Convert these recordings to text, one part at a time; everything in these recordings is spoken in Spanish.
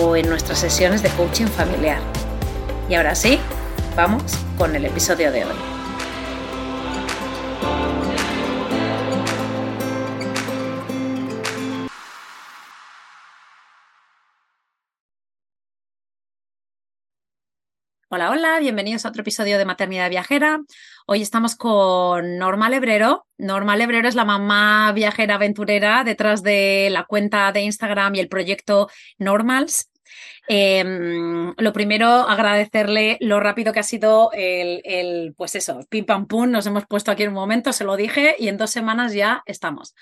o en nuestras sesiones de coaching familiar. Y ahora sí, vamos con el episodio de hoy. Hola, hola, bienvenidos a otro episodio de Maternidad Viajera. Hoy estamos con Norma Lebrero. Norma Lebrero es la mamá viajera aventurera detrás de la cuenta de Instagram y el proyecto Normals. Em, lo primero, agradecerle lo rápido que ha sido el, pues eso, pim pam pum, nos hemos puesto aquí en un momento, se lo dije y en dos semanas ya estamos.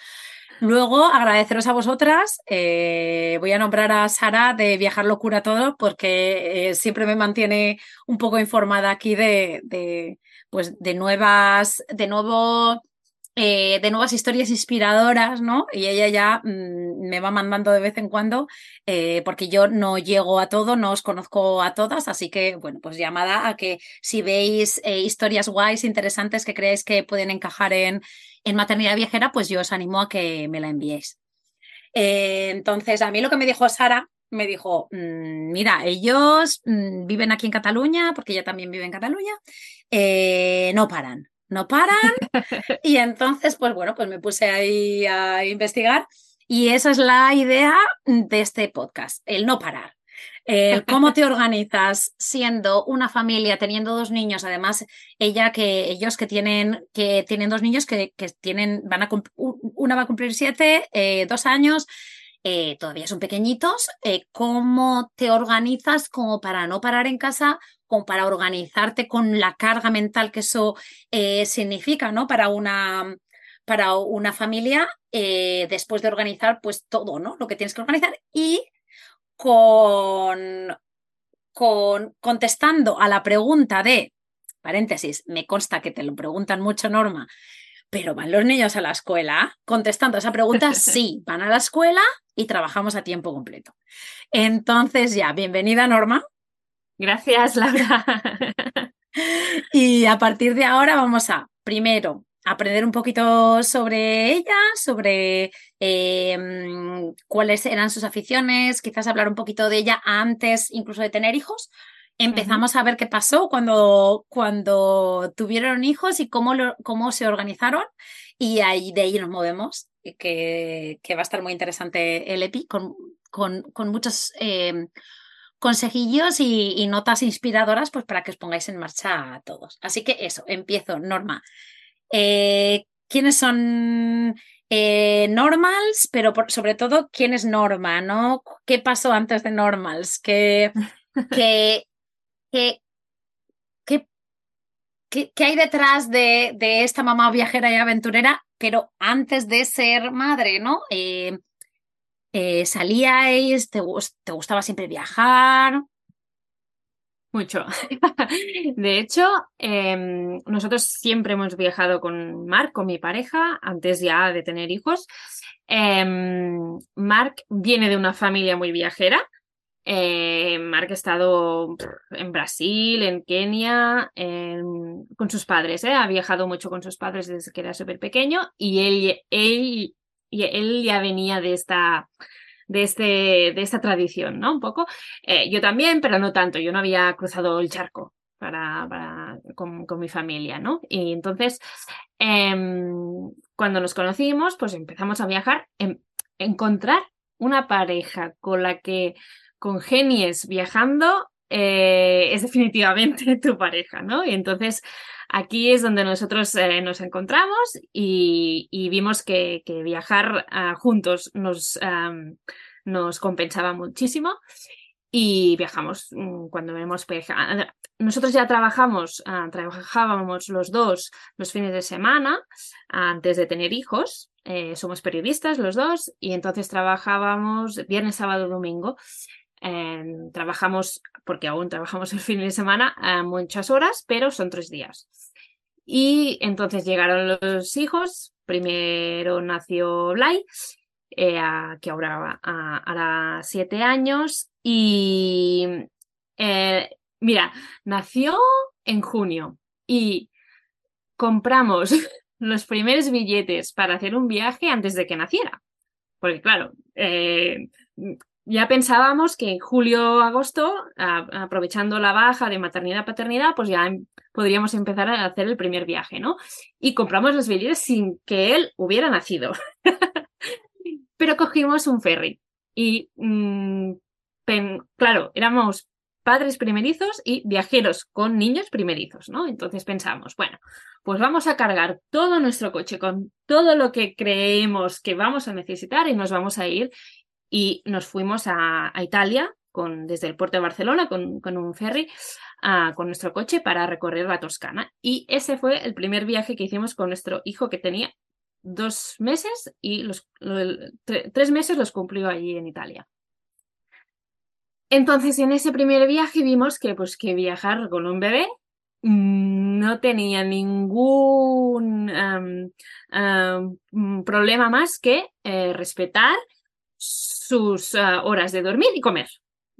Luego, agradeceros a vosotras. Eh, voy a nombrar a Sara de Viajar Locura Todo porque eh, siempre me mantiene un poco informada aquí de, de, pues, de nuevas, de nuevo eh, de nuevas historias inspiradoras, ¿no? Y ella ya mm, me va mandando de vez en cuando, eh, porque yo no llego a todo, no os conozco a todas, así que, bueno, pues llamada a que si veis eh, historias guays, interesantes que creéis que pueden encajar en, en maternidad viajera, pues yo os animo a que me la enviéis. entonces, a mí lo que me dijo Sara, me dijo, mm, mira, ellos mm, viven aquí en Cataluña, porque ella también vive en Cataluña, no paran no paran. Y entonces, pues bueno, pues me puse ahí a investigar y esa es la idea de este podcast, el no parar. El cómo te organizas siendo una familia, teniendo dos niños, además ella que ellos que tienen, que tienen dos niños que, que tienen, van a una va a cumplir siete, eh, dos años, eh, todavía son pequeñitos, eh, cómo te organizas como para no parar en casa como para organizarte con la carga mental que eso eh, significa, ¿no? Para una, para una familia, eh, después de organizar, pues todo, ¿no? Lo que tienes que organizar y con, con contestando a la pregunta de, paréntesis, me consta que te lo preguntan mucho, Norma, pero van los niños a la escuela, contestando a esa pregunta, sí, van a la escuela y trabajamos a tiempo completo. Entonces ya, bienvenida Norma. Gracias, Laura. y a partir de ahora vamos a, primero, aprender un poquito sobre ella, sobre em, cuáles eran sus aficiones, quizás hablar un poquito de ella antes incluso de tener hijos. Empezamos a ver qué pasó cuando, cuando tuvieron hijos y cómo, cómo se organizaron y ahí, de ahí nos movemos, que, que va a estar muy interesante el EPI con, con, con muchos em, consejillos y, notas inspiradoras pues para que os pongáis en marcha a todos. Así que eso, empiezo, Norma. Eh, ¿Quiénes son eh, normals? Pero sobre todo, ¿quién es Norma? ¿no? ¿Qué pasó antes de normals? ¿Qué, qué, qué, qué, hay detrás de, de, esta mamá viajera y aventurera? Pero antes de ser madre, ¿no? Eh, eh, ¿Salíais? Te, gustaba siempre viajar? Mucho. De hecho, em, nosotros siempre hemos viajado con Mark, con mi pareja, antes ya de tener hijos. Em, Mark viene de una familia muy viajera. Eh, Mark ha estado en Brasil, en Kenia, con sus padres. ¿eh? Ha viajado mucho con sus padres desde que era súper pequeño y él y él ya venía de esta, de, este, de esta tradición, ¿no? Un poco. Eh, yo también, pero no tanto. Yo no había cruzado el charco para, para con, mi familia, ¿no? Y entonces, em, cuando nos conocimos, pues empezamos a viajar, en, encontrar una pareja con la que congenies viajando, eh, es definitivamente tu pareja, ¿no? Y entonces aquí es donde nosotros eh, nos encontramos y, vimos que, viajar ah, juntos nos, compensaba muchísimo y viajamos mm, cuando vemos nosotros ya trabajamos ah, trabajábamos los dos los fines de semana antes de tener hijos eh, somos periodistas los dos y entonces trabajábamos viernes sábado domingo em, trabajamos porque aún trabajamos el fin de semana a muchas horas pero son tres días y entonces llegaron los hijos primero nació Blay eh, que ahora hará siete años. Y eh, mira, nació en junio y compramos los primeros billetes para hacer un viaje antes de que naciera. Porque claro, eh, ya pensábamos que en julio, agosto, aprovechando la baja de maternidad-paternidad, pues ya em, podríamos empezar a hacer el primer viaje, ¿no? Y compramos los billetes sin que él hubiera nacido. pero cogimos un ferry. Y mm, claro, éramos padres primerizos y viajeros con niños primerizos, ¿no? Entonces pensamos, bueno, pues vamos a cargar todo nuestro coche con todo lo que creemos que vamos a necesitar y nos vamos a ir. Y nos fuimos a, Italia con, desde el puerto de Barcelona con, con un ferry con nuestro coche para recorrer la Toscana. Y ese fue el primer viaje que hicimos con nuestro hijo que tenía dos meses y los, tres meses los cumplió allí en Italia. Entonces, en ese primer viaje vimos que, pues, que viajar con un bebé mm, no tenía ningún problema más que eh, respetar sus ah, horas de dormir y comer.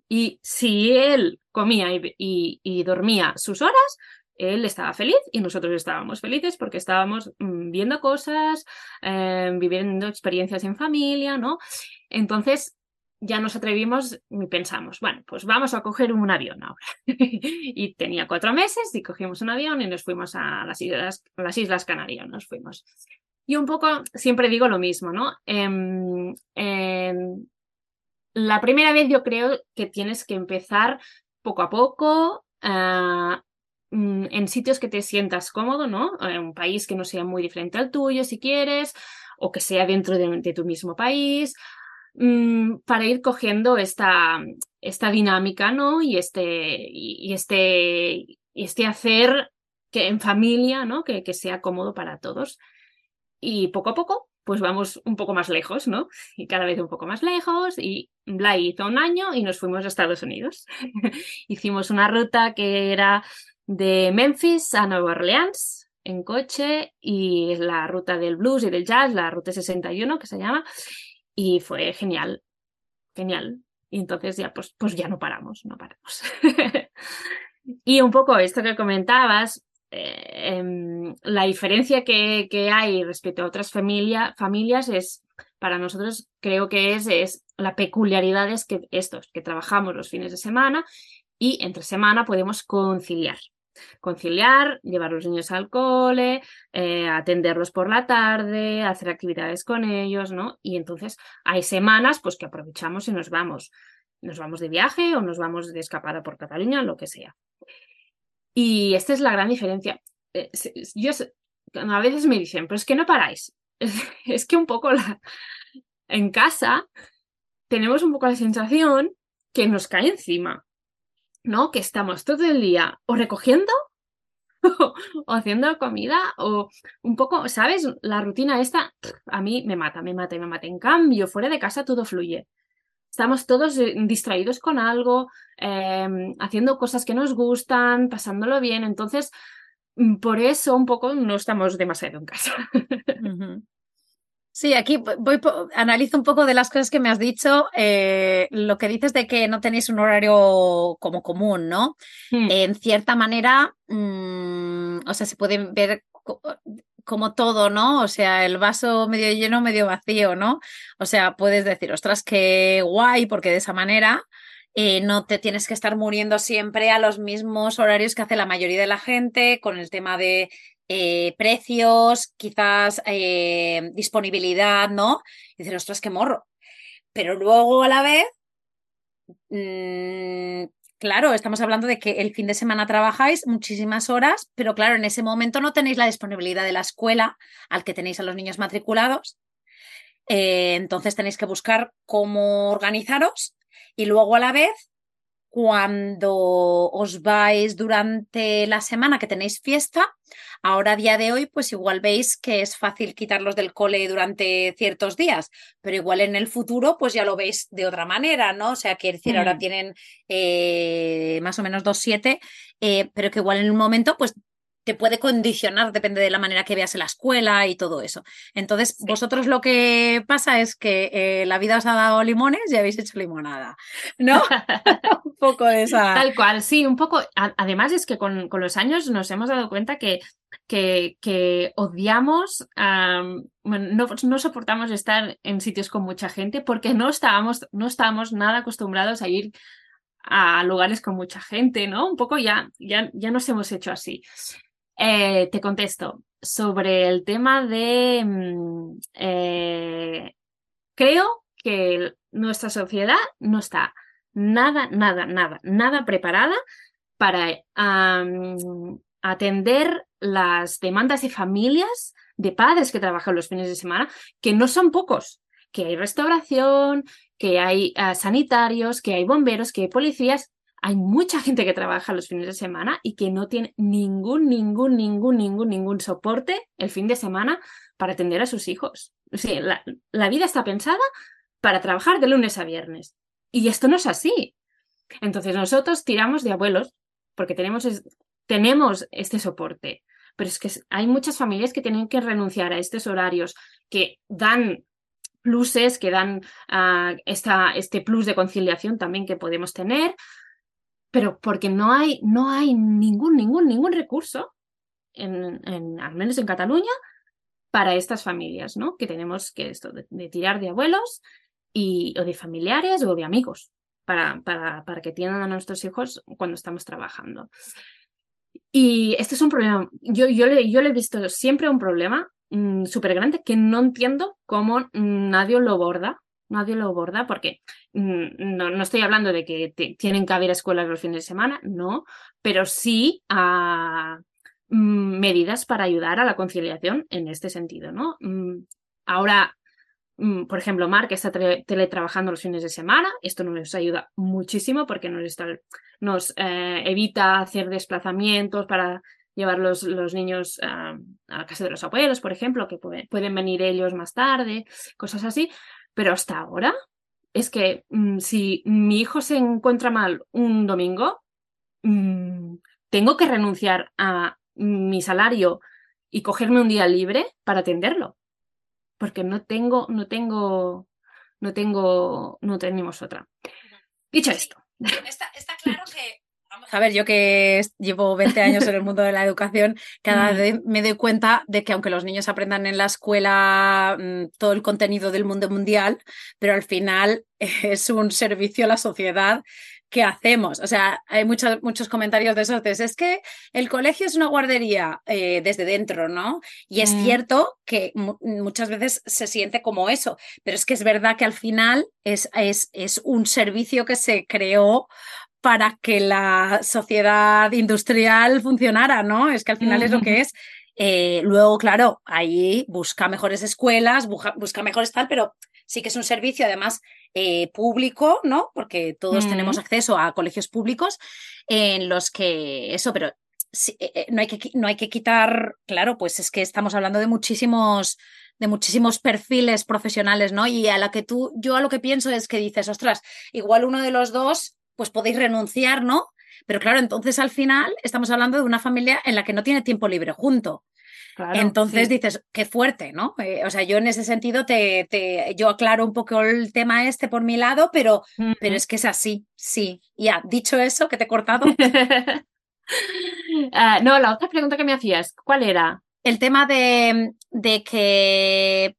Y si él comía y dormía sus horas, él estaba feliz y nosotros estábamos felices porque estábamos mm, viendo cosas, em, viviendo experiencias en familia, ¿no? Entonces ya nos atrevimos y pensamos, bueno, pues vamos a coger un avión ahora. y tenía cuatro meses y cogimos un avión y nos fuimos a las Islas, las Islas Canarias, nos fuimos. Y un poco, siempre digo lo mismo, ¿no? Em, la primera vez yo creo que tienes que empezar poco a poco, a Mm, en sitios que te sientas cómodo, ¿no? En un país que no sea muy diferente al tuyo, si quieres, o que sea dentro de, tu mismo país, mm, para ir cogiendo esta, esta dinámica, ¿no? Y este, y este, este hacer que en familia, ¿no? Que, que sea cómodo para todos. Y poco a poco, pues vamos un poco más lejos, ¿no? Y cada vez un poco más lejos. Y Blay hizo un año y nos fuimos a Estados Unidos. Hicimos una ruta que era de Memphis a Nueva Orleans en coche y la ruta del blues y del jazz, la ruta 61 que se llama, y fue genial, genial. Y entonces ya, pues, pues ya no paramos, no paramos. y un poco esto que comentabas, eh, em, la diferencia que, que, hay respecto a otras familia, familias es, para nosotros creo que es, es la peculiaridad es que estos, que trabajamos los fines de semana y entre semana podemos conciliar conciliar, llevar a los niños al cole, eh, atenderlos por la tarde, hacer actividades con ellos, ¿no? Y entonces hay semanas pues que aprovechamos y nos vamos. Nos vamos de viaje o nos vamos de escapada por Cataluña, lo que sea. Y esta es la gran diferencia. Eh, yo, a veces me dicen, pero es que no paráis. Es, que un poco la... en casa tenemos un poco la sensación que nos cae encima. ¿no? Que estamos todo el día o recogiendo o haciendo comida o un poco, ¿sabes? La rutina esta a mí me mata, me mata me mata. En cambio, fuera de casa todo fluye. Estamos todos eh, distraídos con algo, em, haciendo cosas que nos gustan, pasándolo bien. Entonces, mm, por eso un poco no estamos demasiado en casa. Sí, aquí voy, analizo un poco de las cosas que me has dicho. Eh, lo que dices de que no tenéis un horario como común, ¿no? Hmm. en cierta manera, mm, o sea, se puede ver como todo, ¿no? O sea, el vaso medio lleno, medio vacío, ¿no? O sea, puedes decir, ostras, qué guay, porque de esa manera eh, no te tienes que estar muriendo siempre a los mismos horarios que hace la mayoría de la gente con el tema de eh, precios, quizás eh, disponibilidad, ¿no? Y dices, ostras, qué morro. Pero luego a la vez mm, claro, estamos hablando de que el fin de semana trabajáis muchísimas horas, pero claro, en ese momento no tenéis la disponibilidad de la escuela al que tenéis a los niños matriculados. Eh, entonces tenéis que buscar cómo organizaros y luego a la vez cuando os vais durante la semana que tenéis fiesta, ahora a día de hoy, pues igual veis que es fácil quitarlos del cole durante ciertos días, pero igual en el futuro, pues ya lo veis de otra manera, ¿no? O sea, quiere decir, ahora tienen eh, más o menos dos siete, eh, pero que igual en un momento, pues te puede condicionar, depende de la manera que veas en la escuela y todo eso. Entonces, Sí. vosotros lo que pasa es que eh, la vida os ha dado limones y habéis hecho limonada, ¿no? un poco de esa... Tal cual, sí, un poco. además es que con, con los años nos hemos dado cuenta que, que, que odiamos, am, bueno, no, no soportamos estar en sitios con mucha gente porque no estábamos, no estábamos nada acostumbrados a ir a lugares con mucha gente, ¿no? Un poco ya, ya, ya nos hemos hecho así. Eh, te contesto sobre el tema de... mm, eh, creo que nuestra sociedad no está nada, nada, nada, nada preparada para atender las demandas de familias, de padres que trabajan los fines de semana, que no son pocos, que hay restauración, que hay ah, sanitarios, que hay bomberos, que hay policías. Hay mucha gente que trabaja los fines de semana y que no tiene ningún, ningún, ningún, ningún, ningún soporte el fin de semana para atender a sus hijos. O la, vida está pensada para trabajar de lunes a viernes. Y esto no es así. Entonces nosotros tiramos de abuelos porque tenemos, tenemos este soporte. Pero es que hay muchas familias que tienen que renunciar a estos horarios que dan pluses, que dan ah, esta, este plus de conciliación también que podemos tener, pero porque no hay, no hay ningún, ningún, ningún recurso, en, al menos en Cataluña, para estas familias, ¿no? Que tenemos que esto, de, tirar de abuelos y, o de familiares o de amigos para, para, para que tiendan a nuestros hijos cuando estamos trabajando. Y este es un problema, yo, yo, le, yo le he visto siempre un problema mm, súper grande que no entiendo cómo nadie lo aborda, nadie lo aborda porque mm, no, no estoy hablando de que tienen que haber escuelas los fines de semana, no, pero sí a mm, medidas para ayudar a la conciliación en este sentido, ¿no? Mm, Ahora, por ejemplo, Mark está tele- teletrabajando los fines de semana. Esto nos ayuda muchísimo porque nos, eh, evita hacer desplazamientos para llevar los, los niños ah, a la casa de los abuelos, por ejemplo, que puede- pueden venir ellos más tarde, cosas así. Pero hasta ahora es que mm, si mi hijo se encuentra mal un domingo, mm, tengo que renunciar a mi salario y cogerme un día libre para atenderlo porque no tengo, no tengo, no tengo, no tenemos otra. Dicho esto, Está, está claro que. A ver, yo que llevo 20 años en el mundo de la educación, cada vez me doy cuenta de que aunque los niños aprendan en la escuela mm, todo el contenido del mundo mundial, pero al final es un servicio a la sociedad que hacemos. O sea, hay muchos, muchos comentarios de esos. Es que el colegio es una guardería eh, desde dentro, ¿no? Y es Mm. cierto que mu- muchas veces se siente como eso, pero es que es verdad que al final es, es, es un servicio que se creó para que la sociedad industrial funcionara, ¿no? Es que al final es lo que es. Eh, luego, claro, ahí busca mejores escuelas, busca, busca mejores tal, pero sí que es un servicio además eh, público, ¿no? Porque todos Mm. tenemos acceso a colegios públicos en los que eso, pero sí, eh, no, hay que, no hay que quitar, claro, pues es que estamos hablando de muchísimos de muchísimos perfiles profesionales, ¿no? Y a la que tú, yo a lo que pienso es que dices, ostras, igual uno de los dos, pues podéis renunciar, ¿no? Pero claro, entonces al final estamos hablando de una familia en la que no tiene tiempo libre junto. claro, Entonces sí. dices, qué fuerte, ¿no? Eh, o sea, yo en ese sentido te, te, yo aclaro un poco el tema este por mi lado, pero, pero es que es así, sí. Ya, dicho eso, que te he cortado, Ah, no, la otra pregunta que me hacías, ¿cuál era? el tema de, de que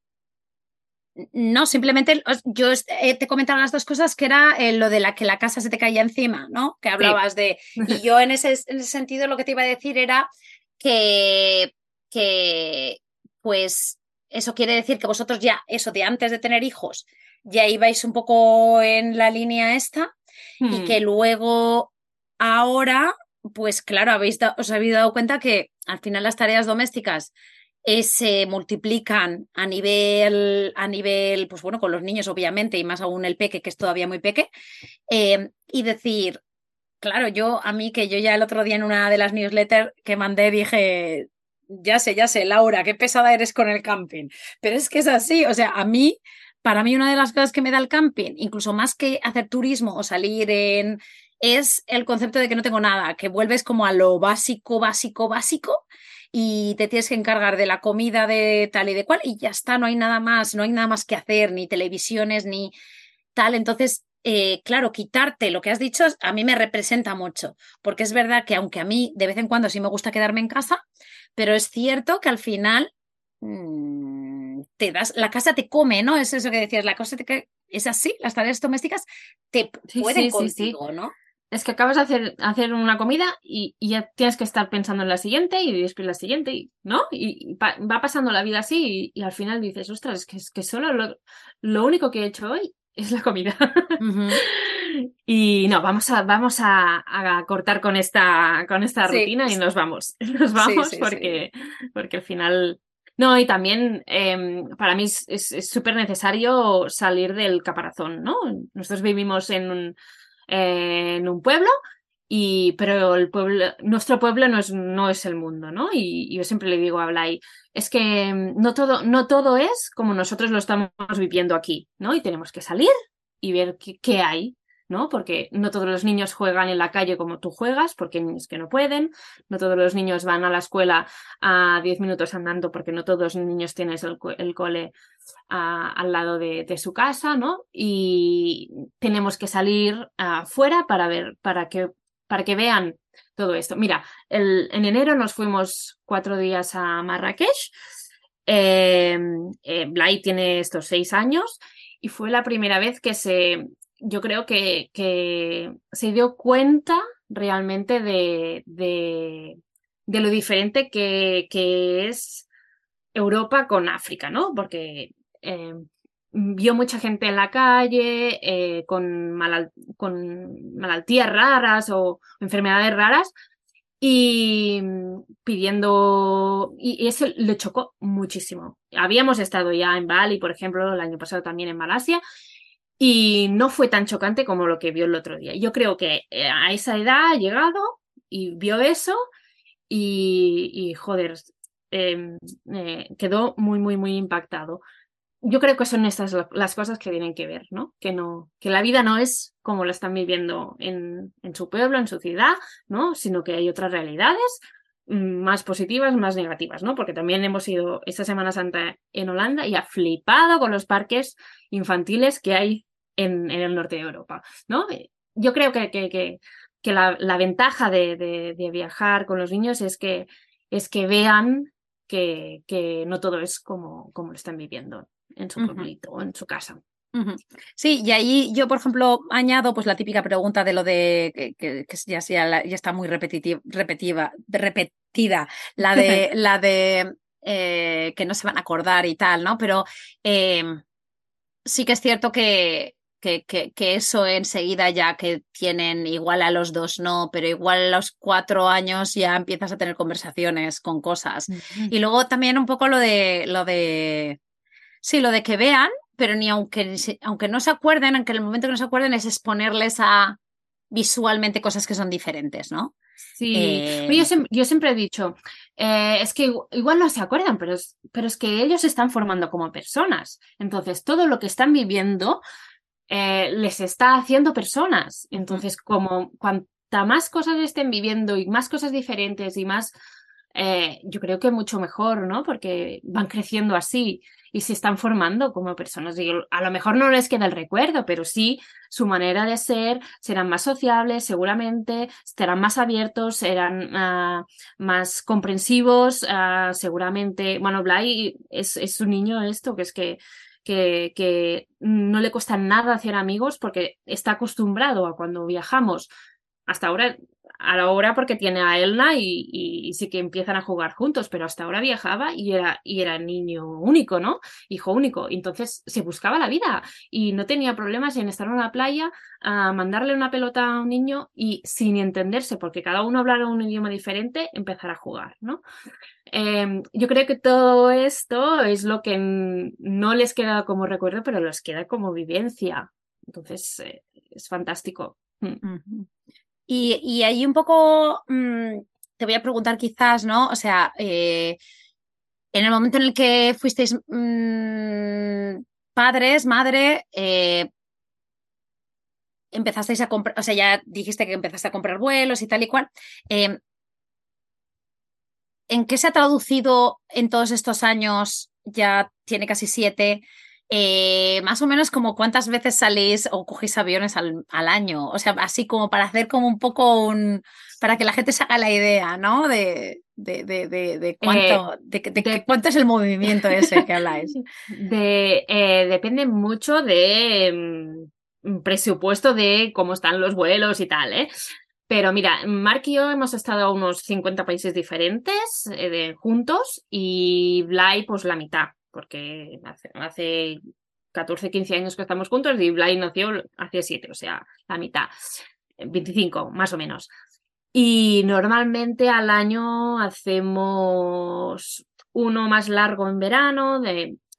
no, simplemente yo eh, te comentaba las dos cosas, que era eh, lo de la que la casa se te caía encima, ¿no? Que hablabas de... Y yo en ese, en ese sentido lo que te iba a decir era que, que, pues, eso quiere decir que vosotros ya, eso de antes de tener hijos, ya ibais un poco en la línea esta, y Hmm. que luego ahora, pues claro, habéis da- os habéis dado cuenta que al final las tareas domésticas eh, se multiplican a nivel, a nivel, pues bueno, con los niños obviamente y más aún el peque, que es todavía muy peque, eh, y decir, claro, yo a mí que yo ya el otro día en una de las newsletters que mandé dije, ya sé, ya sé, Laura, qué pesada eres con el camping, pero es que es así, o sea, a mí, para mí una de las cosas que me da el camping, incluso más que hacer turismo o salir en, es el concepto de que no tengo nada, que vuelves como a lo básico, básico, básico y te tienes que encargar de la comida de tal y de cual y ya está, no hay nada más, no hay nada más que hacer, ni televisiones, ni tal. Entonces, eh, claro, quitarte lo que has dicho a mí me representa mucho, porque es verdad que aunque a mí de vez en cuando sí me gusta quedarme en casa, pero es cierto que al final mm, te das, la casa te come, ¿no? Es eso que decías, la cosa te, es así, las tareas domésticas te Sí, pueden sí, sí, sí. contigo, ¿no? Es que acabas de hacer, hacer una comida y, y ya tienes que estar pensando en la siguiente y después la siguiente, y- ¿no? Y, y pa- va pasando la vida así y, al final dices, ostras, es que, es que solo lo, lo único que he hecho hoy es la comida. Y no, vamos a, vamos a, a cortar con esta, con esta Sí. rutina y nos vamos. Nos vamos sí, sí. porque, porque al final. No, y también em, para mí es súper necesario salir del caparazón, ¿no? Nosotros vivimos en un, en un pueblo, y, pero el pueblo, nuestro pueblo no es, no es el mundo, ¿no? Y, yo siempre le digo a Blay, es que em, no todo, no todo es como nosotros lo estamos viviendo aquí, ¿no? Y tenemos que salir y ver qué hay, ¿no? Porque no todos los niños juegan en la calle como tú juegas, porque hay niños que no pueden, no todos los niños van a la escuela a 10 minutos andando, porque no todos los niños tienen el, el cole a- al lado de, de su casa, ¿no? Y tenemos que salir afuera para ver, para que, para que vean todo esto. Mira, el- en enero nos fuimos cuatro días a Marrakech. Eh, eh, tiene estos seis años y fue la primera vez que se, yo creo que, se dio cuenta realmente de, lo diferente que, es Europa con África, ¿no? Porque eh, vio mucha gente en la calle eh, con, malaltías raras o enfermedades raras y pidiendo, y eso le chocó muchísimo. Habíamos estado ya en Bali, por ejemplo, el año pasado también en Malasia, y no fue tan chocante como lo que vio el otro día. Yo creo que eh, a esa edad ha llegado y vio eso y, y, joder, eh, eh, quedó muy, muy, muy impactado. Yo creo que son estas las cosas que tienen que ver, ¿no? Que no, que la vida no es como la están viviendo en, en su pueblo, en su ciudad, ¿no? Sino que hay otras realidades mm, más positivas, más negativas, ¿no? Porque también hemos ido esta Semana Santa en Holanda y ha flipado con los parques infantiles que hay en, en el norte de Europa, ¿no? Eh, Yo creo que, que, que, que la, la ventaja de, de- de viajar con los niños es que, es que vean que, que no todo es como, como lo están viviendo en su pueblito o en su casa. Sí, y ahí yo, por ejemplo, añado pues la típica pregunta de lo de que, que- que ya, sea la- ya está muy repetitiva, repetitiva, repetida, la de la de eh, que no se van a acordar y tal, ¿no? Pero eh, sí que es cierto que, que, que, que eso enseguida ya que tienen igual a los dos no, pero igual a los cuatro años ya empiezas a tener conversaciones con cosas. Y luego también un poco lo de lo de sí, lo de que vean, pero ni aunque aunque no se acuerden, aunque en el momento que no se acuerden es exponerles a visualmente cosas que son diferentes, ¿no? Sí, Eh, yo, siem- yo siempre he dicho, eh, es que igu- igual no se acuerdan, pero es, pero es que ellos se están formando como personas. Entonces, todo lo que están viviendo eh, les está haciendo personas. Entonces, como cuanta más cosas estén viviendo y más cosas diferentes y más, eh, yo creo que mucho mejor, ¿no? Porque van creciendo así y se están formando como personas. Y a lo mejor no les queda el recuerdo, pero sí su manera de ser, serán más sociables, seguramente, estarán más abiertos, serán ah, más comprensivos, ah, seguramente. Bueno, Blay es, es un niño esto, que es que, que, que no le cuesta nada hacer amigos porque está acostumbrado a cuando viajamos. Hasta ahora ahora porque tiene a Elna y, sí que empiezan a jugar juntos, pero hasta ahora viajaba y era, y era niño único, ¿no? Hijo único. Entonces se buscaba la vida y no tenía problemas en estar en una playa, a mandarle una pelota a un niño y sin entenderse, porque cada uno hablara un idioma diferente, empezar a jugar, ¿no? Em, yo creo que todo esto es lo que no les queda como recuerdo, pero les queda como vivencia. Entonces, eh, es fantástico. Mm. Y, ahí un poco mm, te voy a preguntar quizás, ¿no? O sea, eh, en el momento en el que fuisteis mm, padres, madre, eh, empezasteis a comprar, o sea, ya dijiste que empezaste a comprar vuelos y tal y cual. Eh, ¿En qué se ha traducido en todos estos años? Ya tiene casi siete. Eh, más o menos como cuántas veces salís o cogéis aviones al, año, o sea, así como para hacer como un poco un, para que la gente se haga la idea, ¿no? De, de, de, de cuánto, eh, cuánto es el movimiento ese que habláis. Eh, depende mucho de mm, presupuesto de cómo están los vuelos y tal, ¿eh? Pero mira, Mark y yo hemos estado a unos 50 países diferentes juntos y Blay pues la mitad porque hace, 14, 15 años que estamos juntos y Blay nació hace 7, o sea, la mitad, 25 más o menos. Y normalmente al año hacemos uno más largo en verano.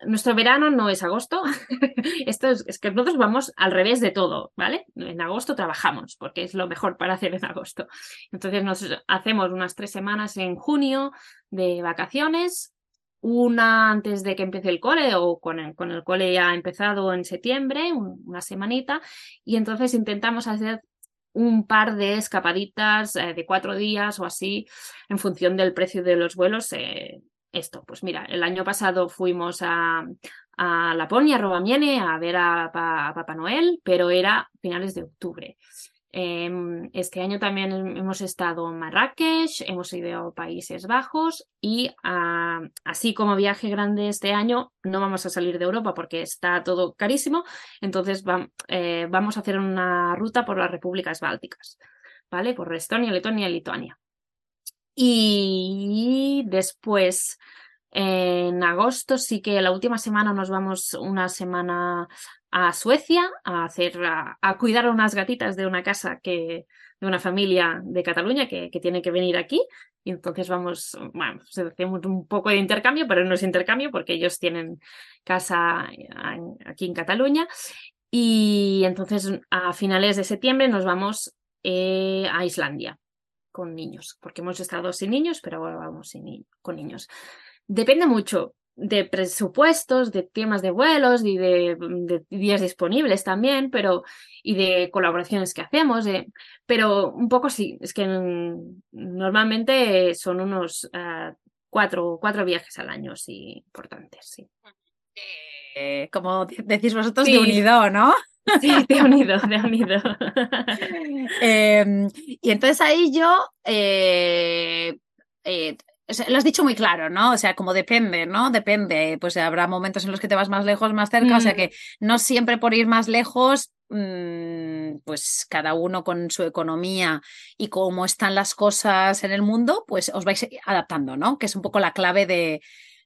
Nuestro verano no es agosto, esto es, es, que nosotros vamos al revés de todo, ¿vale? En agosto trabajamos porque es lo mejor para hacer en agosto. Entonces nos hacemos unas tres semanas en junio de vacaciones una antes de que empiece el cole o con el, con el cole ya empezado en septiembre, una semanita, y entonces intentamos hacer un par de escapaditas eh, de cuatro días o así en función del precio de los vuelos. Eh, esto, pues mira, el año pasado fuimos a, a Laponia, a Rovamiene, a ver a, a Papá Noel, pero era finales de octubre. Em, este año también hemos estado en Marrakech, hemos ido a Países Bajos y así como viaje grande este año, no vamos a salir de Europa porque está todo carísimo, entonces eh, vamos a hacer una ruta por las repúblicas bálticas, ¿vale? Por Estonia, Letonia y Lituania. Y después, en agosto, sí que la última semana nos vamos una semana a Suecia a hacer a, cuidar a unas gatitas de una casa que de una familia de Cataluña que, que tiene que venir aquí. Y entonces vamos bueno pues hacemos un poco de intercambio pero no es intercambio porque ellos tienen casa aquí en Cataluña. Y entonces a finales de septiembre nos vamos eh, a Islandia con niños porque hemos estado sin niños pero ahora vamos sin, con niños depende mucho de presupuestos, de temas de vuelos y de, días disponibles también, pero y de colaboraciones que hacemos, pero un poco sí, es que normalmente son unos uh, cuatro, cuatro viajes al año, sí, importantes, sí. Eh, como decís vosotros, de unido, ¿no? Sí, de unido, de unido. Em, y entonces ahí yo eh, eh, lo has dicho muy claro, ¿no? O sea, como depende, ¿no? Depende. Pues habrá momentos en los que te vas más lejos, más cerca. O sea mm. que no siempre por ir más lejos, mm, pues cada uno con su economía y cómo están las cosas en el mundo, pues os vais adaptando, ¿no? Que es un poco la clave de,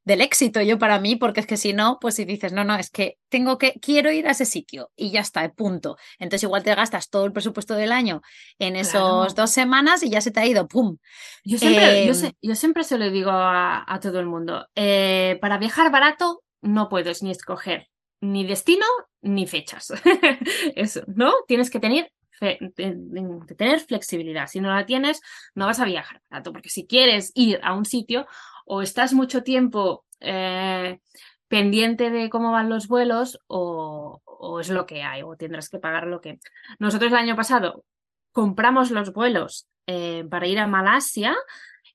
del éxito yo para mí, porque es que si no, pues si dices, no, no, es que tengo que, quiero ir a ese sitio y ya está, punto. Entonces igual te gastas todo el presupuesto del año en esos dos semanas y ya se te ha ido, ¡pum! Yo siempre, yo, em, siempre se lo digo a, todo el mundo, eh, para viajar barato no puedes ni escoger ni destino ni fechas. Eso, ¿no? Tienes que tener tener flexibilidad. Si no la tienes, no vas a viajar barato, porque si quieres ir a un sitio, o estás mucho tiempo eh, pendiente de cómo van los vuelos o, es lo que hay, o tendrás que pagar lo que... Nosotros el año pasado compramos los vuelos eh, para ir a Malasia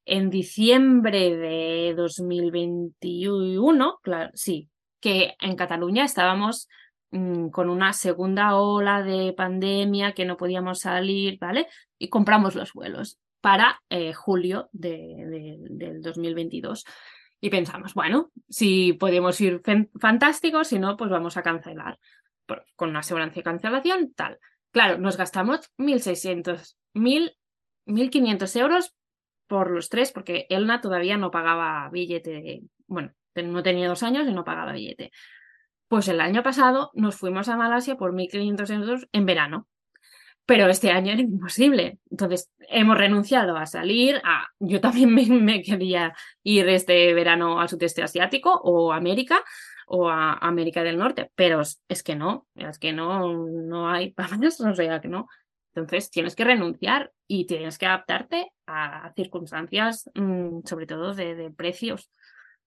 en diciembre de 2021, claro, sí, que en Cataluña estábamos mm, con una segunda ola de pandemia que no podíamos salir, ¿vale? Y compramos los vuelos para eh, julio de, del 2022. Y pensamos, bueno, si podemos ir fantástico, si no, pues vamos a cancelar con una aseguranza de cancelación, tal. Claro, nos gastamos 1.600, 1.500 euros por los tres, porque Elna todavía no pagaba billete, bueno, no tenía dos años y no pagaba billete. Pues el año pasado nos fuimos a Malasia por 1.500 euros en verano, pero este año era imposible. Entonces hemos renunciado a salir. Yo también me, quería ir este verano al sudeste asiático o América o a América del Norte, pero es que no, es que no, no hay más, o sea que no. Entonces tienes que renunciar y tienes que adaptarte a circunstancias, mm, sobre todo de, precios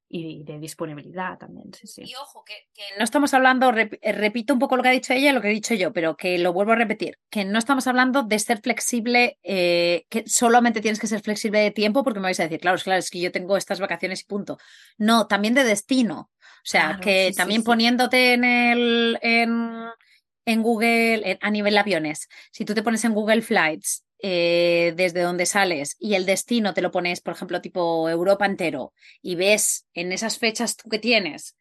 y de disponibilidad también. Sí, sí. Y ojo, que, no estamos hablando, eh, repito un poco lo que ha dicho ella y lo que he dicho yo, pero que lo vuelvo a repetir, que no estamos hablando de ser flexible, eh, que solamente tienes que ser flexible de tiempo porque me vais a decir, claro, es claro, es que yo tengo estas vacaciones y punto. No, también de destino. O sea, que también poniéndote en el, en, en Google, a nivel aviones, si tú te pones en Google Flights eh, desde donde sales y el destino te lo pones, por ejemplo, tipo Europa entero, y ves en esas fechas tú que tienes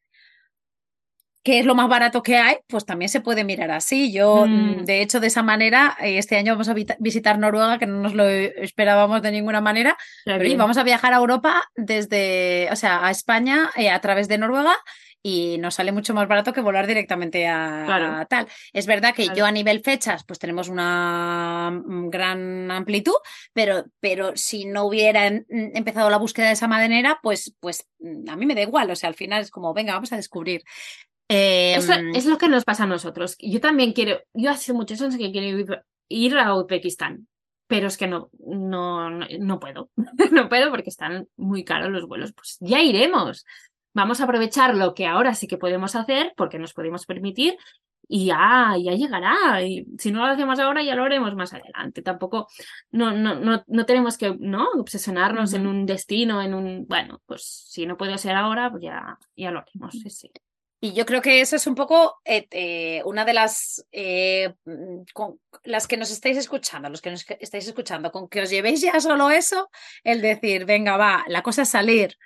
qué es lo más barato que hay, pues también se puede mirar así. Yo, mm, de hecho, de esa manera, eh, este año vamos a visitar Noruega, que no nos lo esperábamos de ninguna manera, pero vamos a viajar a Europa desde, o sea, a España eh, a través de Noruega y nos sale mucho más barato que volar directamente a, tal. Es verdad que yo a nivel fechas, pues tenemos una mm, gran amplitud, pero, pero si no hubiera empezado la búsqueda de esa manera, pues, pues mm, a mí me da igual. O sea, al final es como, venga, vamos a descubrir. Eso em, es lo que nos pasa a nosotros. Yo también quiero, yo hace muchos años que quiero ir a Uzbekistán, pero es que no, no, no puedo. no puedo porque están muy caros los vuelos. Pues ya iremos vamos a aprovechar lo que ahora sí que podemos hacer porque nos podemos permitir y ya, ya llegará. Y si no lo hacemos ahora, ya lo haremos más adelante. Tampoco, no, no, no, no tenemos que ¿no? obsesionarnos en un destino, en un, bueno, pues si no puede ser ahora, pues ya, ya lo haremos. Sí, sí. Y yo creo que eso es un poco eh, eh, una de las, eh, con, las que nos estáis escuchando, los que nos estáis escuchando, con que os llevéis ya solo eso, el decir, venga, va, la cosa es salir,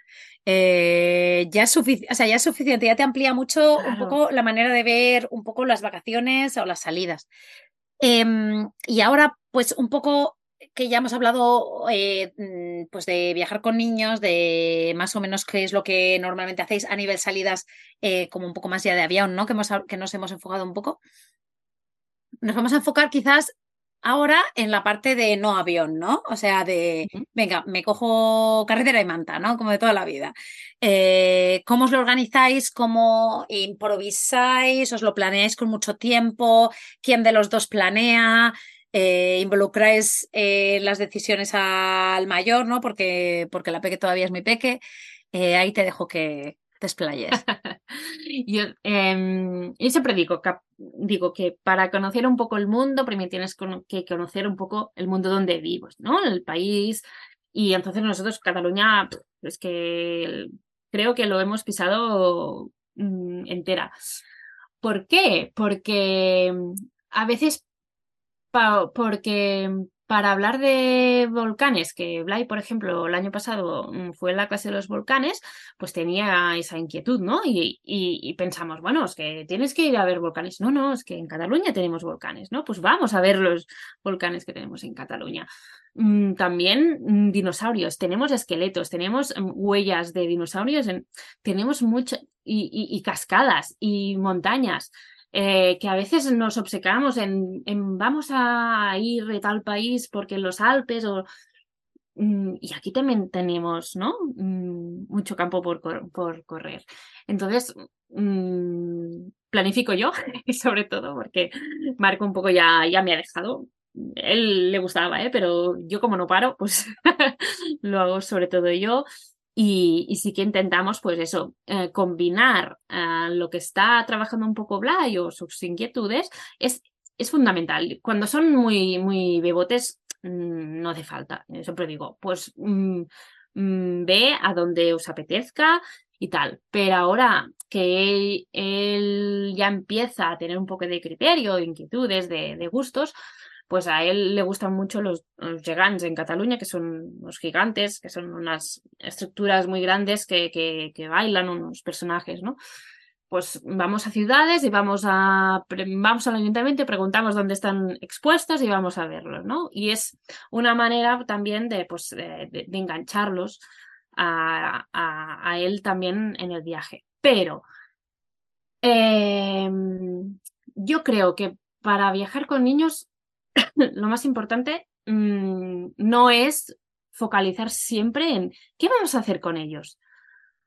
eh, ya, es o sea, ya es suficiente, ya te amplía mucho un poco la manera de ver un poco las vacaciones o las salidas. Em, y ahora, pues un poco que ya hemos hablado eh, mm, pues de viajar con niños, de más o menos qué es lo que normalmente hacéis a nivel salidas, eh, como un poco más ya de avión, ¿no? Que, hemos, que nos hemos enfocado un poco. Nos vamos a enfocar quizás ahora en la parte de no avión, ¿no? O sea, de, venga, me cojo carretera y manta, ¿no? Como de toda la vida. Eh, ¿Cómo os lo organizáis? ¿Cómo improvisáis? ¿Os lo planeáis con mucho tiempo? ¿Quién de los dos planea? Eh, ¿Involucráis eh, las decisiones al mayor, ¿no? Porque, porque la peque todavía es muy peque. ahí te dejo que, desplayes. yo, eh, yo, siempre digo que, digo que para conocer un poco el mundo, primero tienes que conocer un poco el mundo donde vivos, ¿no? El país. Y entonces nosotros, Cataluña, es que creo que lo hemos pisado mm, entera. ¿Por qué? Porque a veces, porque para hablar de volcanes, que Blay, por ejemplo, el año pasado mm, fue en la clase de los volcanes, pues tenía esa inquietud, ¿no? Y, pensamos, bueno, es que tienes que ir a ver volcanes. No, no, es que en Cataluña tenemos volcanes, ¿no? Pues vamos a ver los volcanes que tenemos en Cataluña. Mm, también mm, dinosaurios, tenemos esqueletos, tenemos huellas de dinosaurios, tenemos mucho, y cascadas y montañas. Eh, que a veces nos obcecamos en, vamos a ir de tal país porque los Alpes o... Mm, y aquí también tenemos ¿no? Mm, mucho campo por, por correr. Entonces, mm, planifico yo, sobre todo, porque Marco un poco ya, ya me ha dejado. Él le gustaba, ¿eh? pero yo como no paro, pues lo hago sobre todo yo. Y, sí que intentamos, pues eso, eh, combinar eh, lo que está trabajando un poco Blay o sus inquietudes es, es fundamental. Cuando son muy, muy bebotes, mm, no hace falta. Siempre digo, pues mm, mm, ve a donde os apetezca y tal. Pero ahora que él, ya empieza a tener un poco de criterio, inquietudes, de, de gustos, pues a él le gustan mucho los, los en Cataluña, que son los gigantes, que son unas estructuras muy grandes que, que, bailan unos personajes, ¿no? pues vamos a ciudades y vamos a vamos al ayuntamiento y preguntamos dónde están expuestos y vamos a verlos, ¿no? Y es una manera también de, pues, de, engancharlos a, a, él también en el viaje. Pero em, yo creo que para viajar con niños lo más importante mm, no es focalizar siempre en qué vamos a hacer con ellos.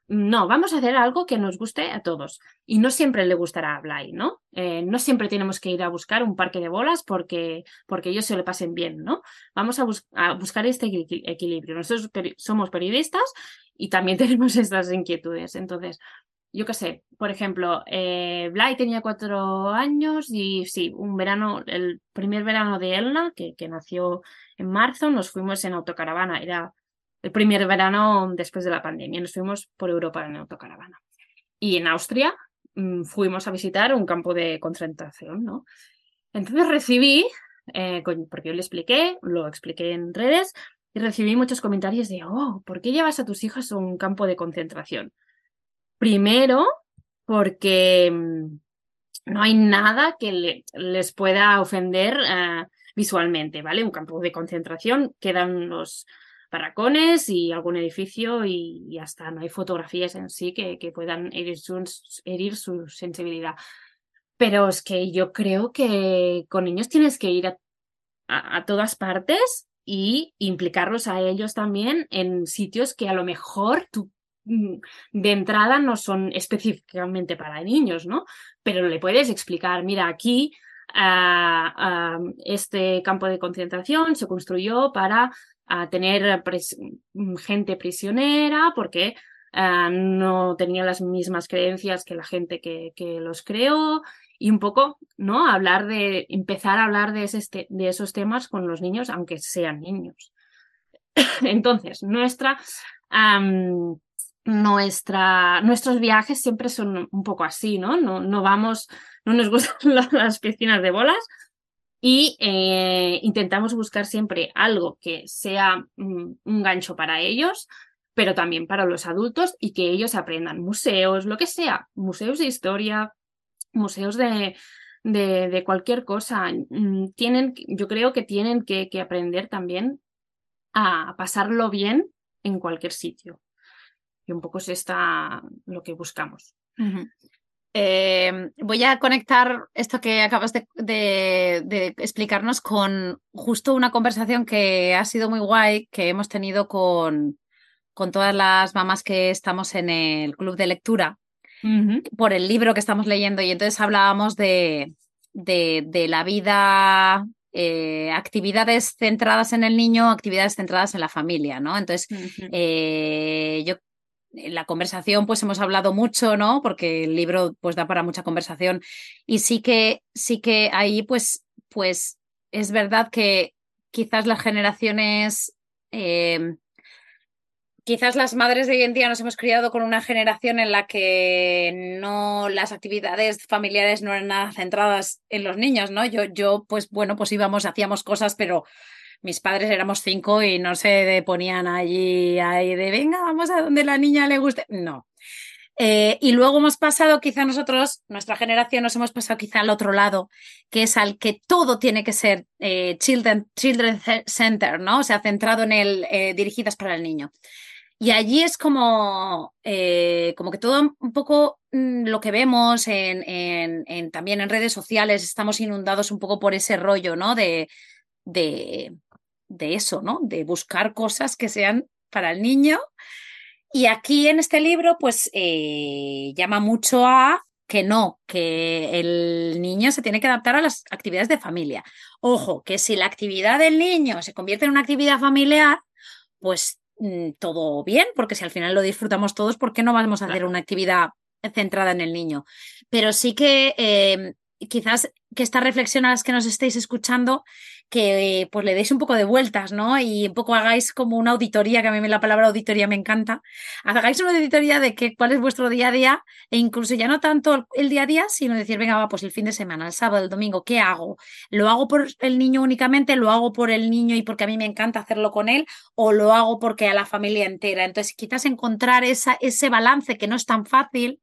No, vamos a hacer algo que nos guste a todos. Y no siempre le gustará a Blay, ¿no? Eh, no siempre tenemos que ir a buscar un parque de bolas porque, porque ellos se le pasen bien, ¿no? Vamos a, a buscar este equilibrio. Nosotros somos periodistas y también tenemos estas inquietudes. Entonces, yo qué sé, por ejemplo, eh, Blay tenía cuatro años y sí, un verano, el primer verano de Elna, que, que nació en marzo, nos fuimos en autocaravana. Era el primer verano después de la pandemia. Nos fuimos por Europa en autocaravana. Y en Austria mm, fuimos a visitar un campo de concentración, ¿no? Entonces recibí, eh, porque yo le expliqué, lo expliqué en redes, y recibí muchos comentarios de, oh, ¿por qué llevas a tus hijas a un campo de concentración? Primero, porque mm, no hay nada que les pueda ofender eh, visualmente, ¿vale? Un campo de concentración, quedan los, barracones y algún edificio y, hasta no hay fotografías en sí que, puedan herir su, herir su, sensibilidad. Pero es que yo creo que con niños tienes que ir a, a, todas partes y implicarlos a ellos también en sitios que a lo mejor tú de entrada no son específicamente para niños, ¿no? Pero le puedes explicar, mira, aquí ah, ah, este campo de concentración se construyó para a tener mm, gente prisionera porque ah, no tenía las mismas creencias que la gente que, los creó y un poco, ¿no? Hablar de, empezar a hablar de, ese, de esos temas con los niños, aunque sean niños. Entonces, nuestra, nuestra, nuestros viajes siempre son un poco así, ¿no? No, no vamos, no nos gustan las piscinas de bolas, y eh, intentamos buscar siempre algo que sea mm, un gancho para ellos, pero también para los adultos y que ellos aprendan museos, lo que sea, museos de historia, museos de, de, cualquier cosa. Mm, tienen, yo creo que tienen que, que, aprender también a pasarlo bien en cualquier sitio. Y un poco es esta lo que buscamos. Eh, voy a conectar esto que acabas de, explicarnos con justo una conversación que ha sido muy guay que hemos tenido con, con todas las mamás que estamos en el club de lectura por el libro que estamos leyendo y entonces hablábamos de, de, la vida eh, actividades centradas en el niño, actividades centradas en la familia, ¿no? Entonces, eh, yo en la conversación pues hemos hablado mucho, ¿no? Porque el libro pues da para mucha conversación y sí que sí que ahí pues pues es verdad que quizás las generaciones em, quizás las madres de hoy en día nos hemos criado con una generación en la que no las actividades familiares no eran nada centradas en los niños, ¿no? Yo yo pues bueno, pues íbamos hacíamos cosas pero mis padres éramos cinco y no se ponían allí ahí de venga, vamos a donde la niña le guste. No. Eh, y luego hemos pasado, quizá nosotros, nuestra generación, nos hemos pasado quizá al otro lado, que es al que todo tiene que ser eh, children, children Center, ¿no? O sea, centrado en el, eh, dirigidas para el niño. Y allí es como, como que todo un poco mm, lo que vemos en, también en redes sociales, estamos inundados un poco por ese rollo, ¿no? De, de eso, ¿no? De buscar cosas que sean para el niño. Y aquí en este libro, pues eh, llama mucho a que no, que el niño se tiene que adaptar a las actividades de familia. Ojo, que si la actividad del niño se convierte en una actividad familiar, pues mm, todo bien, porque si al final lo disfrutamos todos, ¿por qué no vamos a hacer una actividad centrada en el niño? Pero sí que eh, quizás que esta reflexión a las que nos estéis escuchando, que pues le deis un poco de vueltas, ¿no? Y un poco hagáis como una auditoría, que a mí la palabra auditoría me encanta, hagáis una auditoría de que, cuál es vuestro día a día e incluso ya no tanto el día a día, sino decir, venga, va, pues el fin de semana, el sábado, el domingo, ¿qué hago? ¿Lo hago por el niño únicamente? ¿Lo hago por el niño y porque a mí me encanta hacerlo con él? ¿O lo hago porque a la familia entera? Entonces, quizás encontrar esa, ese balance que no es tan fácil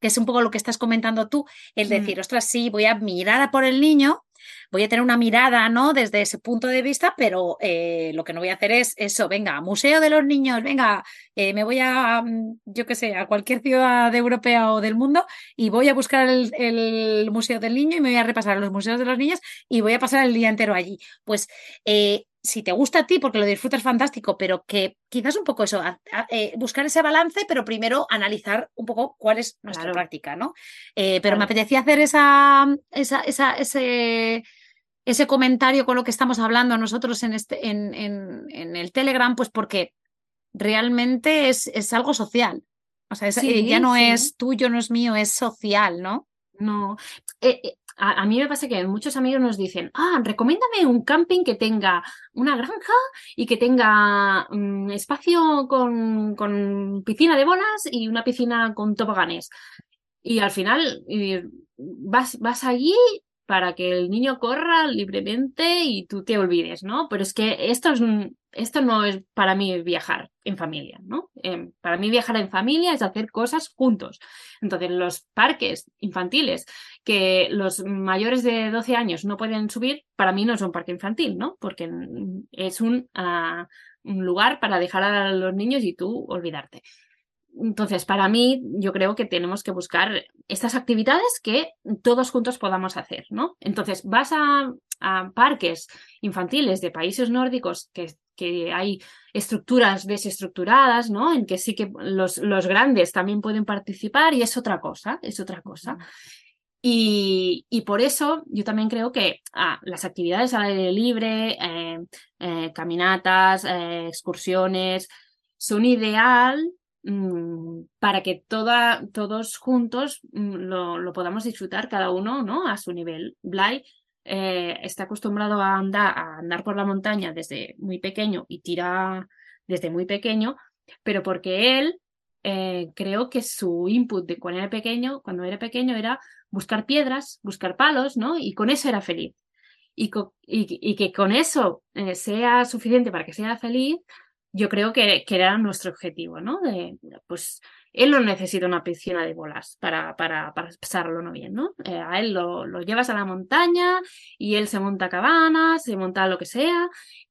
que es un poco lo que estás comentando tú, el Mm. decir, ostras, sí, voy a mirar a por el niño, voy a tener una mirada, ¿no? Desde ese punto de vista, pero eh, lo que no voy a hacer es eso, venga, Museo de los Niños, venga, eh, me voy a, mm, yo qué sé, a cualquier ciudad europea o del mundo y voy a buscar el, Museo del Niño y me voy a repasar los museos de los niños y voy a pasar el día entero allí. Pues eh, si te gusta a ti, porque lo disfrutas fantástico, pero que quizás un poco eso, a- a- eh, buscar ese balance, pero primero analizar un poco cuál es nuestra Claro. práctica, ¿no? Eh, pero me apetecía hacer esa, esa, esa- ese, ese comentario con lo que estamos hablando nosotros en, este, en, en- en el Telegram, pues porque realmente es, es algo social. O sea, es- Sí, eh, ya no sí. es tuyo, no es mío, es social, ¿no? No. Eh, eh, a, mí me pasa que muchos amigos nos dicen, ah, recomiéndame un camping que tenga una granja y que tenga mm, espacio con, con piscina de bolas y una piscina con toboganes. Y al final vas, vas allí para que el niño corra libremente y tú te olvides, ¿no? Pero es que esto, es, esto no es para mí viajar en familia, ¿no? Eh, para mí viajar en familia es hacer cosas juntos. Entonces, los parques infantiles que los mayores de 12 años no pueden subir, para mí no es un parque infantil, ¿no? Porque es un, ah, un lugar para dejar a los niños y tú olvidarte. Entonces, para mí, yo creo que tenemos que buscar estas actividades que todos juntos podamos hacer, ¿no? Entonces, vas a, a parques infantiles de países nórdicos que, que hay estructuras desestructuradas, ¿no? En que sí que los, los grandes también pueden participar y es otra cosa, es otra cosa. Y, y por eso yo también creo que ah, las actividades al aire libre, eh, eh, caminatas, eh, excursiones, son ideal para que todos juntos mm, lo, podamos disfrutar cada uno ¿no? a su nivel. Blay eh, está acostumbrado a andar, por la montaña desde muy pequeño y tira desde muy pequeño, pero porque él eh, creo que su input de cuando era pequeño, cuando era pequeño era buscar piedras, buscar palos, ¿no? Y con eso era feliz. Y que con eso eh, sea suficiente para que sea feliz, yo creo que, que era nuestro objetivo, ¿no? De, pues él no necesita una piscina de bolas para, para, para pasarlo no bien, ¿no? Eh, a él lo, lo llevas a la montaña y él se monta cabanas, se monta lo que sea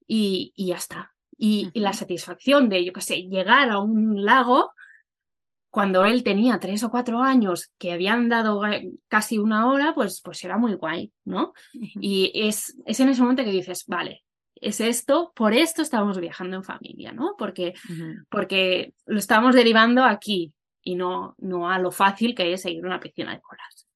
y, y ya está. Y, y la satisfacción de, yo qué sé, llegar a un lago cuando él tenía tres o cuatro años, que habían dado ga- casi una hora, pues, pues era muy guay, ¿no? Y es, es en ese momento que dices, vale, es esto, por esto estábamos viajando en familia, ¿no? Porque, porque lo estamos derivando aquí y no, no a lo fácil que es seguir una piscina de bolas.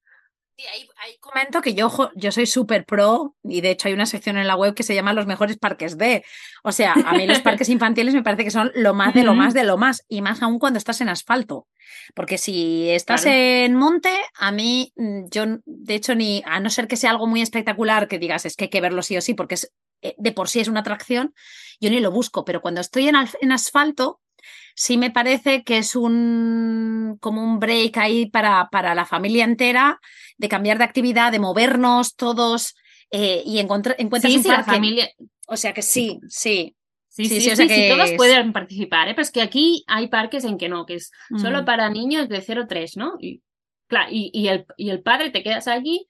Sí, ahí, ahí comento que yo, yo soy súper pro y de hecho hay una sección en la web que se llama los mejores parques de. O sea, a mí los parques infantiles me parece que son lo más de lo más de lo más y más aún cuando estás en asfalto. Porque si estás Claro. en monte, a mí, mm, yo de hecho ni, a no ser que sea algo muy espectacular que digas es que hay que verlo sí o sí porque es, de por sí es una atracción, yo ni lo busco. Pero cuando estoy en, en asfalto, sí me parece que es un como un break ahí para, para la familia entera, de cambiar de actividad, de movernos todos eh, y encontrar, encuentras Sí, un sí, la familia, O sea que sí, sí. Sí, Sí, sí, sí, o sea sí, que todos es- pueden participar, ¿eh? Pero es que aquí hay parques en que no, que es solo Mm. para niños de 0 a 3, ¿no? Y, claro, y, y el, y el padre te quedas allí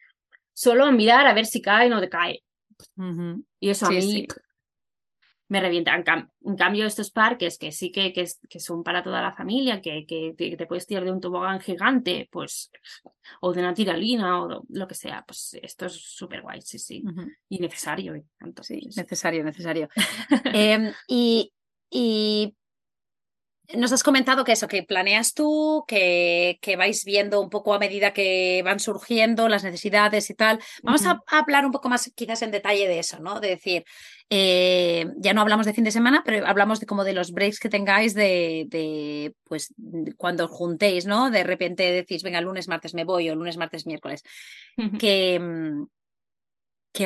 solo a mirar a ver si cae o no te cae. Y eso a mí sí. me revienta. En, cam- en cambio, estos parques que sí que, que, son para toda la familia, que, que te, puedes tirar de un tobogán gigante, pues, o de una tiralina o lo, que sea, pues esto es súper guay, sí, sí. Y necesario. y Sí, sí, sí. necesario, necesario. Em, y, y nos has comentado que eso, que planeas tú, que, que vais viendo un poco a medida que van surgiendo las necesidades y tal. Vamos a, hablar un poco más quizás en detalle de eso, ¿no? De decir, eh, ya no hablamos de fin de semana, pero hablamos de como de los breaks que tengáis de, de pues de cuando os juntéis, ¿no? De repente decís, venga, lunes, martes me voy o lunes, martes, miércoles. Que, mm, que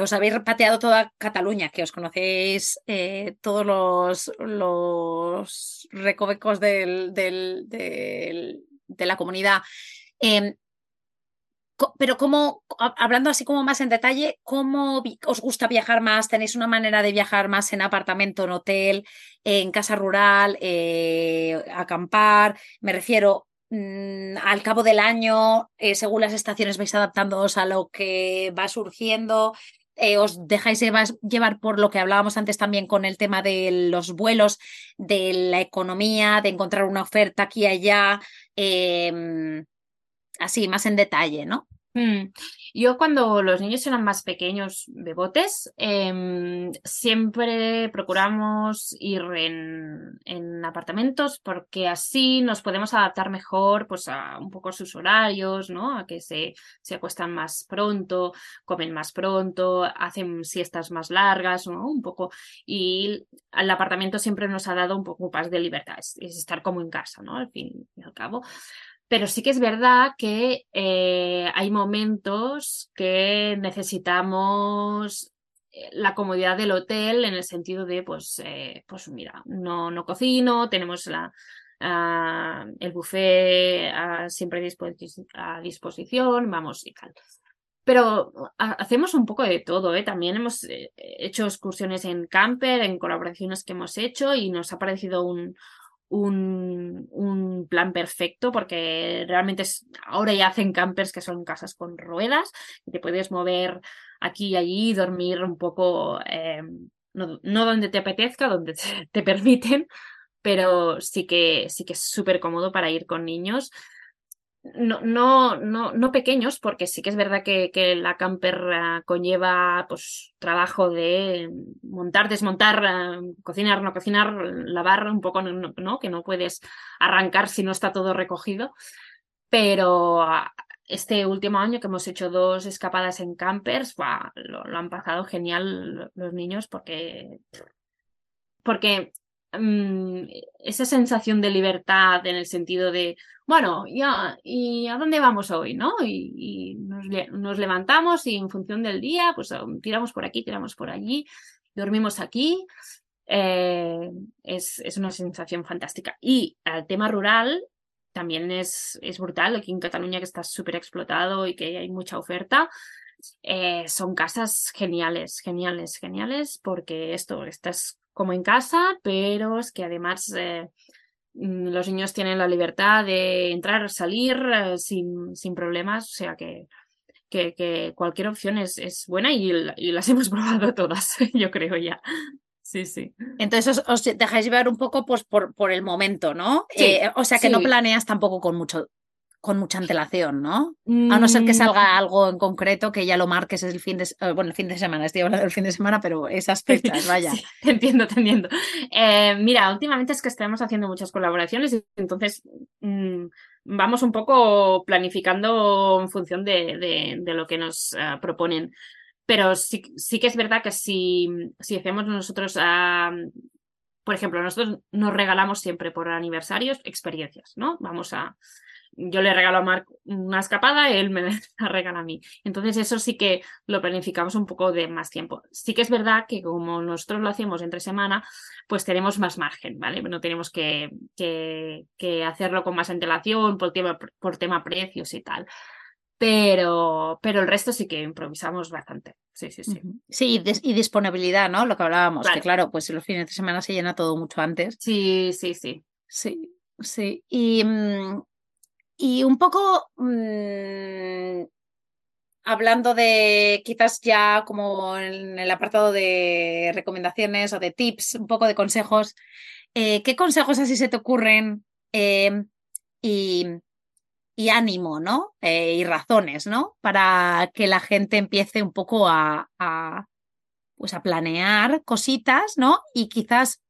os habéis pateado toda Cataluña, que os conocéis eh, todos los, recovecos de la comunidad. Em, pero cómo, ha- hablando así como más en detalle, ¿cómo os gusta viajar más? ¿Tenéis una manera de viajar más en apartamento, en hotel, en casa rural, eh, acampar? Me refiero, mm, al cabo del año, eh, según las estaciones, vais adaptándoos a lo que va surgiendo. Eh, os dejáis llevar, por lo que hablábamos antes también con el tema de los vuelos, de la economía, de encontrar una oferta aquí y allá, em, así, más en detalle, ¿no? Mm. Yo cuando los niños eran más pequeños, bebotes, em, siempre procuramos ir en, apartamentos porque así nos podemos adaptar mejor pues, a un poco sus horarios, ¿no? A que se, se acuestan más pronto, comen más pronto, hacen siestas más largas, ¿no? Un poco. Y el apartamento siempre nos ha dado un poco más de libertad, es, es estar como en casa, ¿no? Al fin y al cabo. Pero sí que es verdad que eh, hay momentos que necesitamos eh, la comodidad del hotel en el sentido de, pues, eh, pues mira, no, no cocino, tenemos la, ah, el buffet ah, siempre a disposición, vamos y tal. Pero hacemos un poco de todo, ¿eh? También hemos hecho excursiones en camper, en colaboraciones que hemos hecho y nos ha parecido un, un, un, plan perfecto porque realmente es, ahora ya hacen campers que son casas con ruedas y te puedes mover aquí y allí y dormir un poco, eh, no, no, donde te apetezca, donde te, te, permiten, pero sí que, sí que es súper cómodo para ir con niños no, no, no, no pequeños, porque sí que es verdad que, que la camper conlleva pues, trabajo de montar, desmontar, uh, cocinar, no cocinar, lavar un poco, no, que no puedes arrancar si no está todo recogido. Pero uh, este último año que hemos hecho dos escapadas en campers, lo, lo, han pasado genial los niños porque, porque um, esa sensación de libertad en el sentido de bueno, ya, ¿y a dónde vamos hoy? ¿no? Y, nos, levantamos y en función del día, pues um, tiramos por aquí, tiramos por allí, dormimos aquí. Eh, es, es, una sensación fantástica. Y el tema rural también es, es brutal. Aquí en Cataluña, que está súper explotado y que hay mucha oferta, eh, son casas geniales, geniales, geniales, porque esto, estás como en casa, pero es que además eh, Mm, los niños tienen la libertad de entrar, salir eh, sin, sin, problemas, o sea que, que, que cualquier opción es, es buena y, y, las hemos probado todas, yo creo ya. Sí, sí. Entonces os, dejáis llevar un poco pues, por, por el momento, ¿no? Eh, o sea que no planeas tampoco con mucho con mucha antelación, ¿no? A no ser que mm, salga algo en concreto que ya lo marques el fin de eh, bueno, el fin de semana, estoy hablando del fin de semana, pero esas fechas, vaya. te entiendo, te entiendo. Eh, mira, últimamente es que estamos haciendo muchas colaboraciones y entonces mm, vamos un poco planificando en función de, de, lo que nos uh, proponen. Pero sí, sí que es verdad que si, si hacemos nosotros, uh, por ejemplo, nosotros nos regalamos siempre por aniversarios experiencias, ¿no? Vamos a, yo le regalo a Marc una escapada él me la regala a mí. Entonces eso sí que lo planificamos un poco de más tiempo. Sí que es verdad que como nosotros lo hacemos entre semana, pues tenemos más margen, ¿vale? No tenemos que, que, hacerlo con más antelación por tema, por tema precios y tal. Pero, pero el resto sí que improvisamos bastante. Sí, sí, sí. Sí, y, disponibilidad, ¿no? Lo que hablábamos, que claro, pues los fines de semana se llena todo mucho antes. Sí, sí, sí. Sí, sí. Y, mm, y un poco mmm, hablando de quizás ya como en el apartado de recomendaciones o de tips, un poco de consejos, eh, ¿qué consejos así se te ocurren eh, y, y, ánimo, ¿no? Eh, y razones, ¿no? Para que la gente empiece un poco a, a, pues a planear cositas, ¿no? Y quizás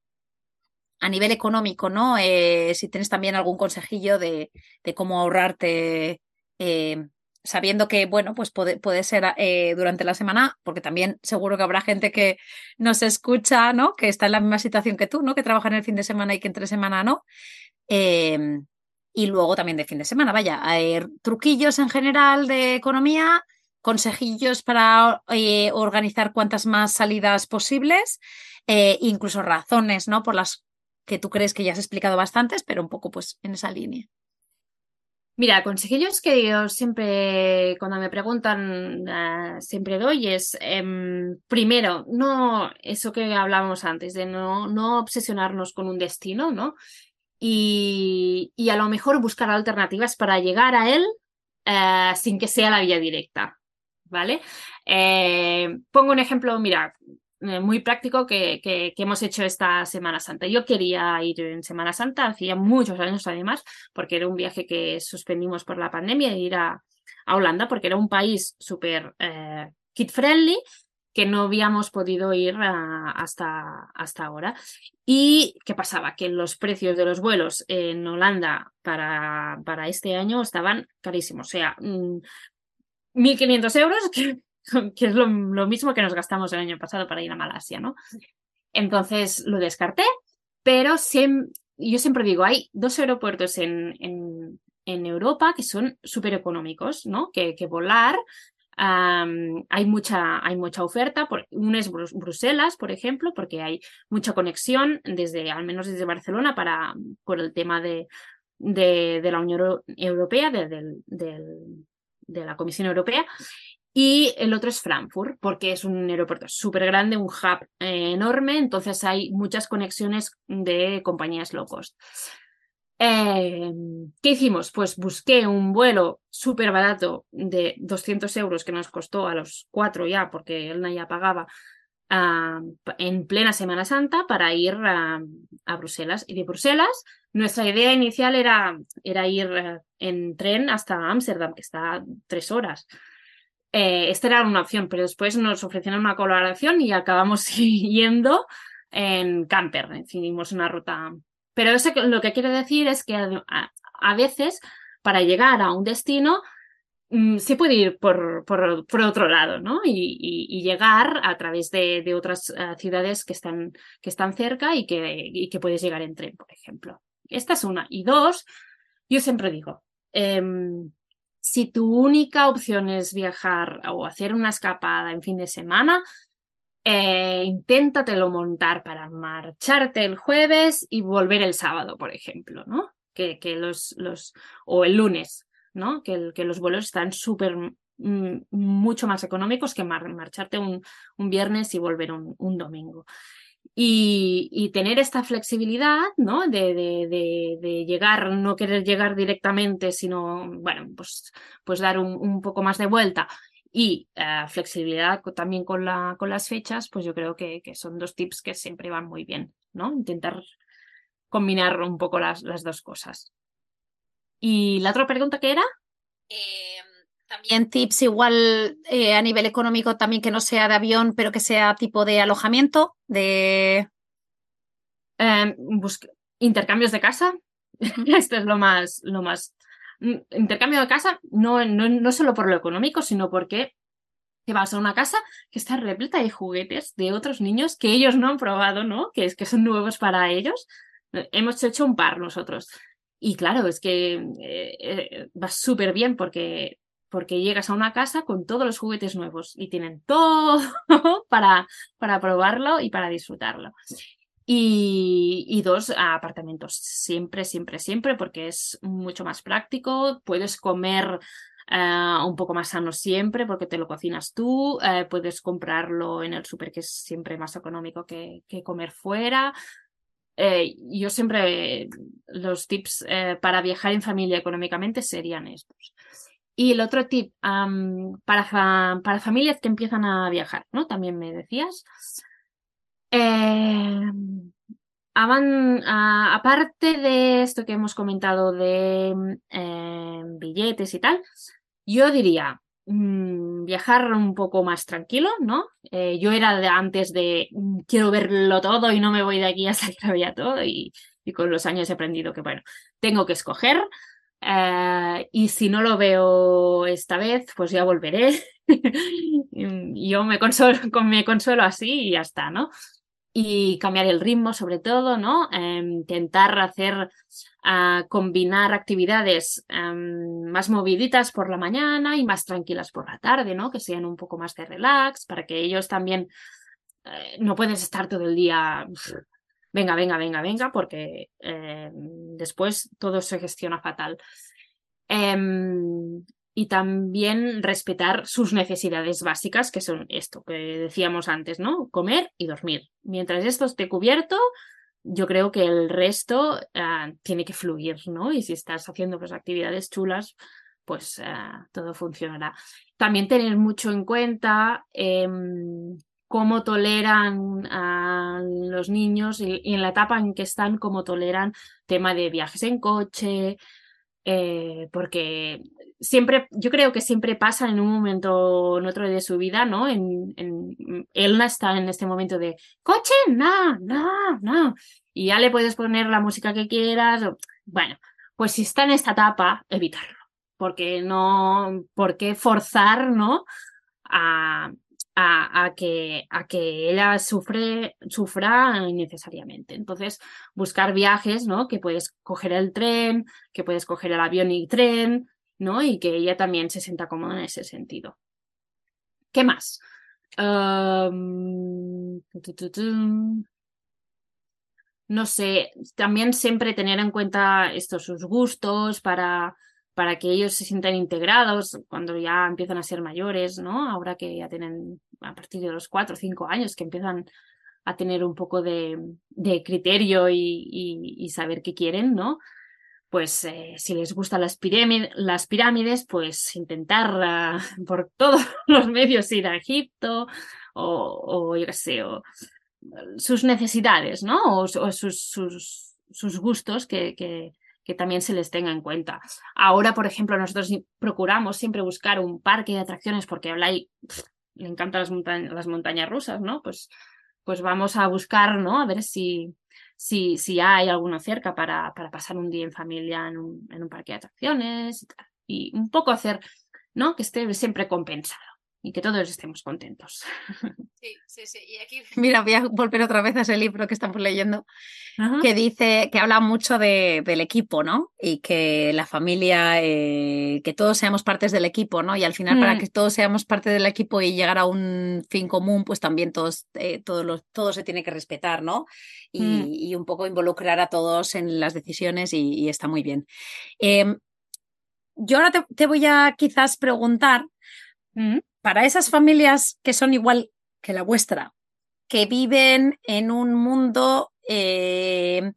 a nivel económico, ¿no? Eh, si tienes también algún consejillo de, de cómo ahorrarte, eh, sabiendo que, bueno, pues puede, puede ser eh, durante la semana, porque también seguro que habrá gente que nos escucha, ¿no? Que está en la misma situación que tú, ¿no? Que trabaja en el fin de semana y que entre semana no. Em, y luego también de fin de semana, vaya, truquillos en general de economía, consejillos para organizar cuantas más salidas posibles, incluso razones, ¿no? Por las que tú crees que ya has explicado bastantes, pero un poco pues en esa línea. Mira, consejillos que yo siempre, cuando me preguntan, uh, siempre doy es, eh, primero, no, eso que hablábamos antes, de no, no obsesionarnos con un destino, ¿no? y, a lo mejor buscar alternativas para llegar a él eh, sin que sea la vía directa. ¿Vale? Eh, pongo un ejemplo, mira, eh, muy práctico que, que, hemos hecho esta Semana Santa. Yo quería ir en Semana Santa, hacía muchos años además, porque era un viaje que suspendimos por la pandemia, de ir a, Holanda, porque era un país súper kid friendly que no habíamos podido ir ah, hasta, hasta ahora. ¿Y qué pasaba? Que los precios de los vuelos en Holanda para, para este año estaban carísimos. O sea, 1.500 mm, euros, que es lo, mismo que nos gastamos el año pasado para ir a Malasia, ¿no? Entonces lo descarté, pero yo siempre digo, hay dos aeropuertos en, en, Europa que son súper económicos, ¿no? Que, volar hay, mucha, hay mucha oferta. Por, uno es Bruselas, por ejemplo, porque hay mucha conexión desde, al menos desde Barcelona, para, por el tema de, de, la Unión Europea, de, de, la Comisión Europea. Y el otro es Frankfurt, porque es un aeropuerto súper grande, un hub eh, enorme, entonces hay muchas conexiones de compañías low cost. Em, ¿Qué hicimos? Pues busqué un vuelo súper barato de 200 euros que nos costó a los cuatro ya, porque él ya pagaba en plena Semana Santa para ir a, Bruselas. Y de Bruselas, nuestra idea inicial era, era ir eh, en tren hasta Ámsterdam, que está tres horas. Eh, esta era una opción, pero después nos ofrecieron una colaboración y acabamos yendo en camper. Decidimos una ruta pero eso lo que quiere decir es que a, veces para llegar a un destino mm, se puede ir por, por, otro lado, ¿no? Y, llegar a través de, otras eh, ciudades que están, que están cerca y que, que, puedes llegar en tren, por ejemplo. Esta es una. Y dos, yo siempre digo, em, si tu única opción es viajar o hacer una escapada en fin de semana, eh, inténtatelo montar para marcharte el jueves y volver el sábado, por ejemplo, ¿no? Que, que los, los, o el lunes, ¿no? Que, que los vuelos están súper, mm, mucho más económicos que marcharte un, un, viernes y volver un, un domingo. Y, tener esta flexibilidad, ¿no? De, de, de, llegar, no querer llegar directamente, sino, bueno, pues, pues dar un, poco más de vuelta y eh, flexibilidad también con, la, con las fechas, pues yo creo que, que, son dos tips que siempre van muy bien, ¿no? Intentar combinar un poco las, las dos cosas. ¿Y la otra pregunta que era? Em, también tips igual eh, a nivel económico, también que no sea de avión, pero que sea tipo de alojamiento, de... Em, intercambios de casa. Esto es lo más, lo más Mm, intercambio de casa no, no, no solo por lo económico, sino porque te vas a una casa que está repleta de juguetes de otros niños que ellos no han probado, ¿no? Que, es, que son nuevos para ellos. Hemos hecho un par nosotros. Y claro, es que eh, eh, va súper bien porque, porque llegas a una casa con todos los juguetes nuevos y tienen todo para, para probarlo y para disfrutarlo. Y, dos, apartamentos. Siempre, siempre, siempre, porque es mucho más práctico. Puedes comer eh, un poco más sano siempre, porque te lo cocinas tú. Eh, puedes comprarlo en el súper, que es siempre más económico que, que comer fuera. Eh, yo siempre, los tips para viajar en familia económicamente serían estos. Y el otro tip para, para familias que empiezan a viajar, ¿no? También me decías. Eh, aparte de esto que hemos comentado de eh, billetes y tal, yo diría mm, viajar un poco más tranquilo, ¿no? Eh, yo era de antes de mm, quiero verlo todo y no me voy de aquí hasta que lo vea todo y, y con los años he aprendido que, bueno, tengo que escoger y si no lo veo esta vez, pues ya volveré. yo me consuelo, me consuelo así y ya está, ¿no? y cambiar el ritmo sobre todo, ¿no? Em, intentar hacer, ah, combinar actividades em, más moviditas por la mañana y más tranquilas por la tarde, ¿no? Que sean un poco más de relax para que ellos también eh, no puedes estar todo el día, venga, venga, venga, venga, porque em, después todo se gestiona fatal y también respetar sus necesidades básicas, que son esto que decíamos antes, ¿no? Comer y dormir. Mientras esto esté cubierto, yo creo que el resto ah, tiene que fluir, ¿no? Y si estás haciendo pues, actividades chulas, pues ah, todo funcionará. También tener mucho en cuenta em, cómo toleran a los niños y, en la etapa en que están, cómo toleran tema de viajes en coche, eh, porque siempre, yo creo que siempre pasa en un momento o en otro de su vida, ¿no? En, en, está en este momento de coche, no, no, no. Y ya le puedes poner la música que quieras. Bueno, pues si está en esta etapa, evitarlo. Porque no, ¿por qué forzar, ¿no? A, que, a que ella sufre, sufra innecesariamente. Entonces, buscar viajes, ¿no? Que puedes coger el tren, que puedes coger el avión y tren, ¿no? Y que ella también se sienta cómoda en ese sentido. ¿Qué más? no sé, también siempre tener en cuenta estos sus gustos para para que ellos se sientan integrados cuando ya empiezan a ser mayores, ¿no? Ahora que ya tienen a partir de los cuatro o cinco años que empiezan a tener un poco de, criterio y, saber qué quieren, ¿no? Pues eh, si les gustan las, las pirámides, pues intentar por todos los medios ir a Egipto o, yo qué sé, o sus necesidades, ¿no? O, sus, gustos que que también se les tenga en cuenta. Ahora, por ejemplo, nosotros procuramos siempre buscar un parque de atracciones porque a le encantan las, las montañas rusas, ¿no? Pues, pues vamos a buscar, ¿no? A ver si, si, si hay alguno cerca para, para pasar un día en familia en un, en un parque de atracciones y, y un poco hacer, ¿no? Que esté siempre compensado y que todos estemos contentos. Sí, sí, sí. Y aquí... Mira, voy a volver otra vez a ese libro que estamos leyendo, que dice, que habla mucho de, del equipo, ¿no? Y que la familia, eh, que todos seamos partes del equipo, ¿no? Y al final, para mm. que todos seamos parte del equipo y llegar a un fin común, pues también todos, eh, todos los, todo se tiene que respetar, ¿no? Y, mm. y, un poco involucrar a todos en las decisiones y, está muy bien. Em, yo ahora te, te, voy a quizás preguntar. Mm para esas familias que son igual que la vuestra, que viven en un mundo eh,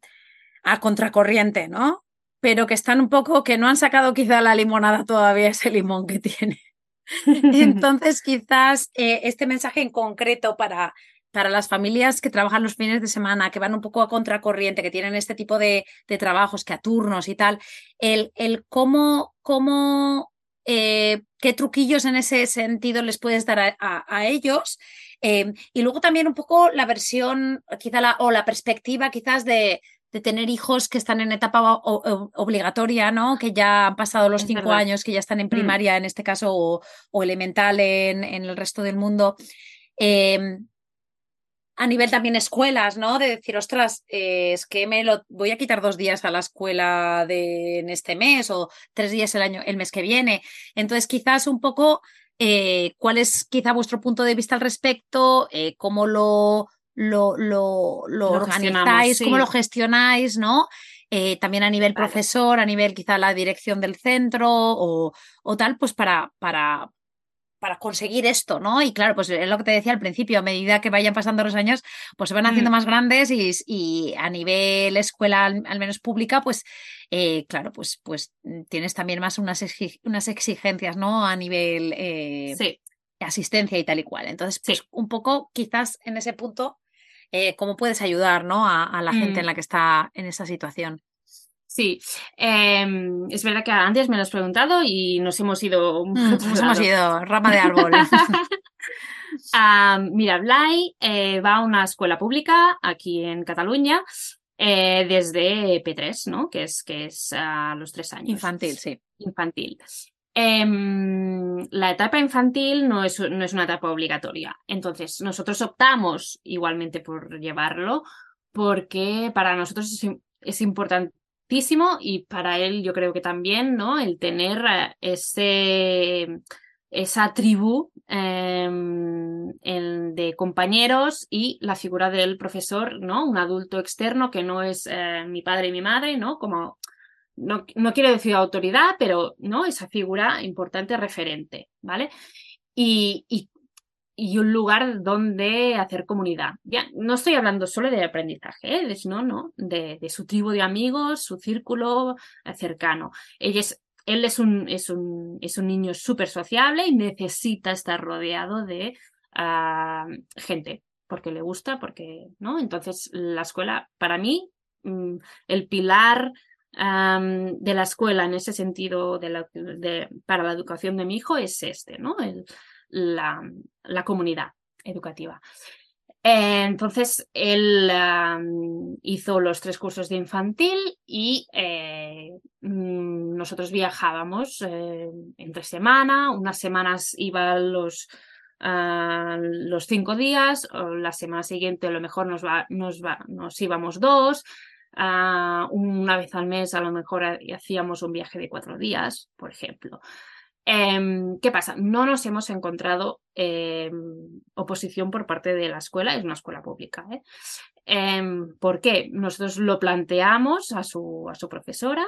a contracorriente, ¿no? Pero que están un poco, que no han sacado quizá la limonada todavía, ese limón que tiene. Entonces, quizás eh, este mensaje en concreto para, para las familias que trabajan los fines de semana, que van un poco a contracorriente, que tienen este tipo de, de trabajos, que a turnos y tal, el, el cómo, cómo eh, qué truquillos en ese sentido les puedes dar a, ellos. Eh, y luego también un poco la versión, quizá la, o la perspectiva quizás de, de tener hijos que están en etapa obligatoria, ¿no? Que ya han pasado los cinco años, que ya están en mm. primaria en este caso o, elemental en, en, el resto del mundo. Eh, a nivel también escuelas, ¿no? De decir, ostras, eh, es que me lo voy a quitar dos días a la escuela de, en este mes o tres días el año, el mes que viene. Entonces, quizás un poco eh, cuál es quizá vuestro punto de vista al respecto, eh, cómo lo, lo, lo, organizáis, cómo lo gestionáis, ¿no? también a nivel profesor, a nivel quizá la dirección del centro o, o tal, pues para, para, para conseguir esto, ¿no? Y claro, pues es lo que te decía al principio, a medida que vayan pasando los años, pues se van haciendo mm. más grandes y, a nivel escuela, al, menos pública, pues eh, claro, pues, pues tienes también más unas, unas exigencias, ¿no? A nivel eh, asistencia y tal y cual. Entonces, pues un poco quizás en ese punto, eh, cómo puedes ayudar, ¿no? A, la gente en mm. la que está en esa situación. Sí, em, es verdad que antes me lo has preguntado y nos hemos ido. Mm, nos hemos ido, rama de árbol. mira, Blay eh, va a una escuela pública aquí en Cataluña eh, desde P3, ¿no? Que es, que es a los tres años. Infantil, sí. Infantil. Em, la etapa infantil no es, no es una etapa obligatoria. Entonces, nosotros optamos igualmente por llevarlo porque para nosotros es, es importante y para él yo creo que también, ¿no? El tener ese, esa tribu em, de compañeros y la figura del profesor, ¿no? Un adulto externo que no es eh, mi padre y mi madre, ¿no? Como, no, no quiero decir autoridad, pero, ¿no? Esa figura importante referente, ¿vale? Y y un lugar donde hacer comunidad. Ya, no estoy hablando solo de aprendizaje, ¿eh? no, no, de, su tribu de amigos, su círculo cercano. Ella es, él es un, es un, es un niño súper sociable y necesita estar rodeado de ah, gente, porque le gusta, porque, ¿no? Entonces, la escuela, para mí, mm, el pilar de la escuela en ese sentido de para la educación de mi hijo es este, ¿no? La, comunidad educativa. entonces, él hizo los tres cursos de infantil y eh, mm, nosotros viajábamos eh, entre semana, unas semanas iba los, los cinco días, o la semana siguiente a lo mejor nos, va, nos, va, nos íbamos dos, una vez al mes a lo mejor hacíamos un viaje de cuatro días, por ejemplo. Em, ¿Qué pasa? No nos hemos encontrado em, oposición por parte de la escuela, es una escuela pública. ¿eh? Em, ¿Por qué? Nosotros lo planteamos a su, a su profesora,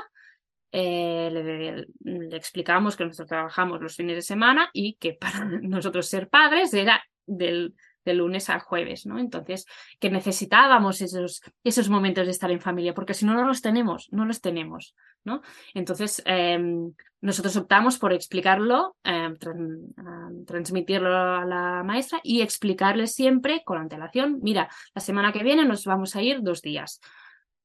eh, le, le, explicamos que nosotros trabajamos los fines de semana y que para nosotros ser padres era del de lunes a jueves, ¿no? Entonces, que necesitábamos esos, esos momentos de estar en familia, porque si no, no los tenemos, no los tenemos, ¿no? Entonces, em, nosotros optamos por explicarlo, em, transmitirlo a la maestra y explicarle siempre con antelación, mira, la semana que viene nos vamos a ir dos días,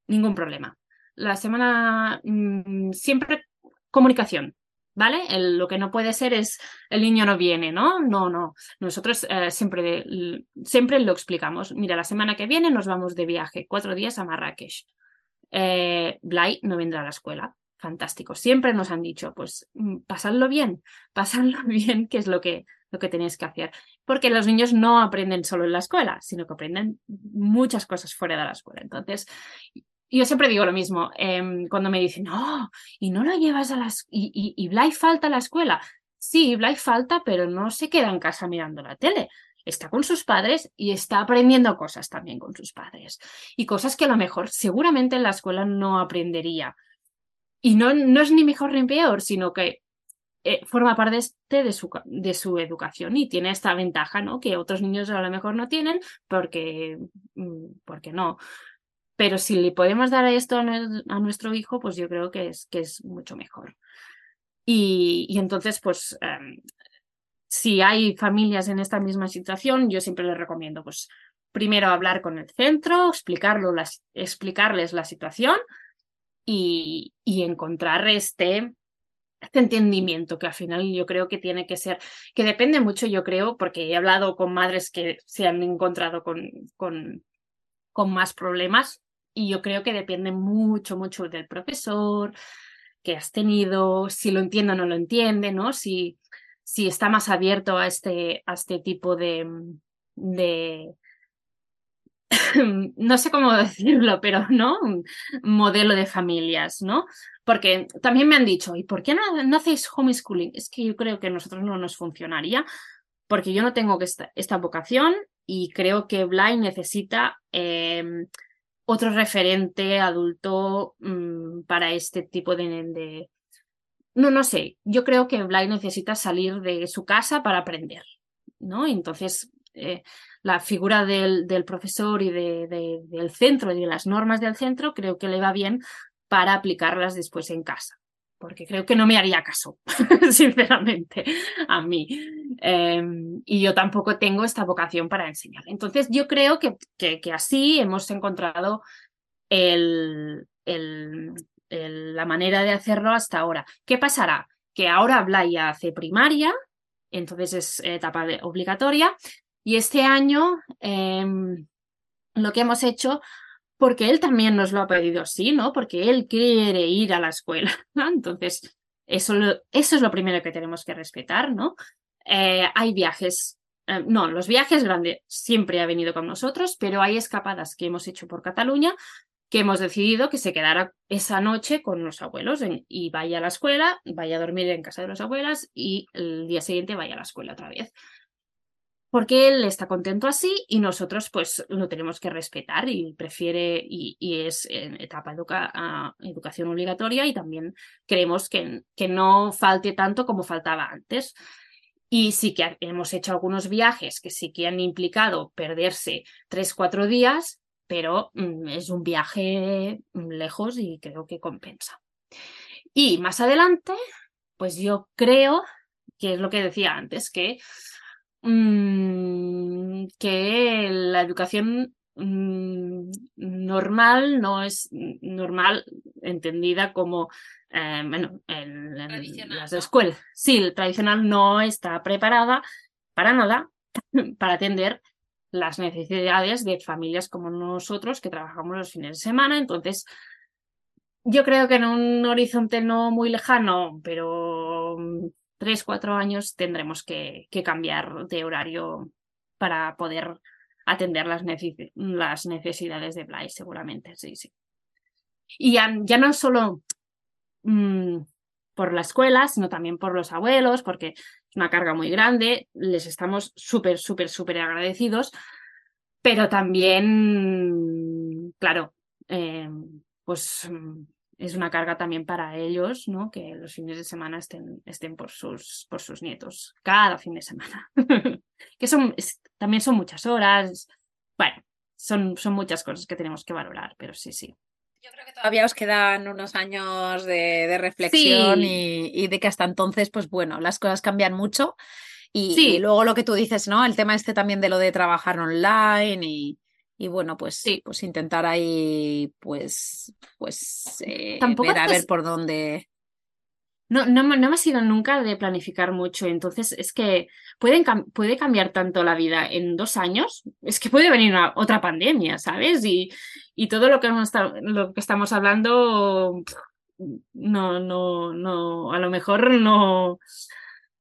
ningún problema. La semana, mm, siempre comunicación, ¿vale? lo que no puede ser es el niño no viene, ¿no? No, no. Nosotros eh, siempre, siempre lo explicamos. Mira, la semana que viene nos vamos de viaje, cuatro días a Marrakech. Eh, no vendrá a la escuela. Fantástico. Siempre nos han dicho, pues, mm, pasadlo bien, pasadlo bien, que es lo que, lo que tenéis que hacer. Porque los niños no aprenden solo en la escuela, sino que aprenden muchas cosas fuera de la escuela. Entonces, yo siempre digo lo mismo, em, cuando me dicen, no, y no lo llevas a las... Y, y, y Blay falta a la escuela. Sí, Blay falta, pero no se queda en casa mirando la tele. Está con sus padres y está aprendiendo cosas también con sus padres. Y cosas que a lo mejor seguramente en la escuela no aprendería. Y no, no es ni mejor ni peor, sino que eh, forma parte de su, de su educación y tiene esta ventaja, ¿no? Que otros niños a lo mejor no tienen porque, mm, porque no, pero si le podemos dar esto a, nuestro hijo, pues yo creo que es, que es mucho mejor. Y, entonces, pues, em, si hay familias en esta misma situación, yo siempre les recomiendo, pues, primero hablar con el centro, explicarlo, explicarles la situación y, y encontrar este, este entendimiento que al final yo creo que tiene que ser, que depende mucho, yo creo, porque he hablado con madres que se han encontrado con, con, con más problemas y yo creo que depende mucho, mucho del profesor que has tenido, si lo entiende o no lo entiende, ¿no? Si, si está más abierto a este, a este tipo de, de no sé cómo decirlo, pero ¿no? Modelo de familias, ¿no? Porque también me han dicho, ¿y por qué no, no hacéis homeschooling? Es que yo creo que a nosotros no nos funcionaría, porque yo no tengo esta, esta vocación y creo que Blind necesita eh, otro referente adulto mm, para este tipo de, No, no sé, yo creo que Blay necesita salir de su casa para aprender, ¿no? Entonces, eh, la figura del, del profesor y de, del centro y de las normas del centro creo que le va bien para aplicarlas después en casa porque creo que no me haría caso, sinceramente, a mí. Em, y yo tampoco tengo esta vocación para enseñar. Entonces, yo creo que, que, así hemos encontrado el, la manera de hacerlo hasta ahora. ¿Qué pasará? Que ahora Blaya hace primaria, entonces es etapa obligatoria, y este año em, lo que hemos hecho porque él también nos lo ha pedido así, ¿no? Porque él quiere ir a la escuela. Entonces, eso, es lo primero que tenemos que respetar, ¿no? Eh, hay viajes, eh, no, los viajes grandes siempre ha venido con nosotros, pero hay escapadas que hemos hecho por Cataluña que hemos decidido que se quedara esa noche con los abuelos y vaya a la escuela, vaya a dormir en casa de los abuelas y el día siguiente vaya a la escuela otra vez porque él está contento así y nosotros pues lo tenemos que respetar y prefiere y, es en etapa educa, educación obligatoria y también creemos que, que no falte tanto como faltaba antes. Y sí que hemos hecho algunos viajes que sí que han implicado perderse tres, cuatro días, pero mm, es un viaje mm, lejos y creo que compensa. Y más adelante, pues yo creo que es lo que decía antes, que, mm, que la educación normal no es normal entendida como eh, bueno, en, las escuelas. Sí, el tradicional no está preparada para nada para atender las necesidades de familias como nosotros que trabajamos los fines de semana. Entonces, yo creo que en un horizonte no muy lejano, pero mm, tres, cuatro años tendremos que, cambiar de horario para poder atender las, las necesidades de Blay, seguramente, sí, sí. Y ya, ya no solo Mm, por la escuela, sino también por los abuelos, porque es una carga muy grande, les estamos súper, súper, súper agradecidos, pero también, claro, eh, pues mm, es una carga también para ellos, ¿no? Que los fines de semana estén, estén por, sus, por sus nietos, cada fin de semana. que son, también son muchas horas. Bueno, son, son muchas cosas que tenemos que valorar, pero sí, sí. Yo creo que todavía os quedan unos años de, reflexión y, de que hasta entonces, pues bueno, las cosas cambian mucho. Y, luego lo que tú dices, ¿no? El tema este también de lo de trabajar online y, bueno, pues, sí. pues intentar ahí, pues, pues eh, ver a ver por dónde. No, no, no me ha sido nunca de planificar mucho, entonces es que pueden puede cambiar tanto la vida en dos años, es que puede venir otra pandemia, ¿sabes? Y, y todo lo que, lo que estamos hablando, no, no, no, a lo mejor no,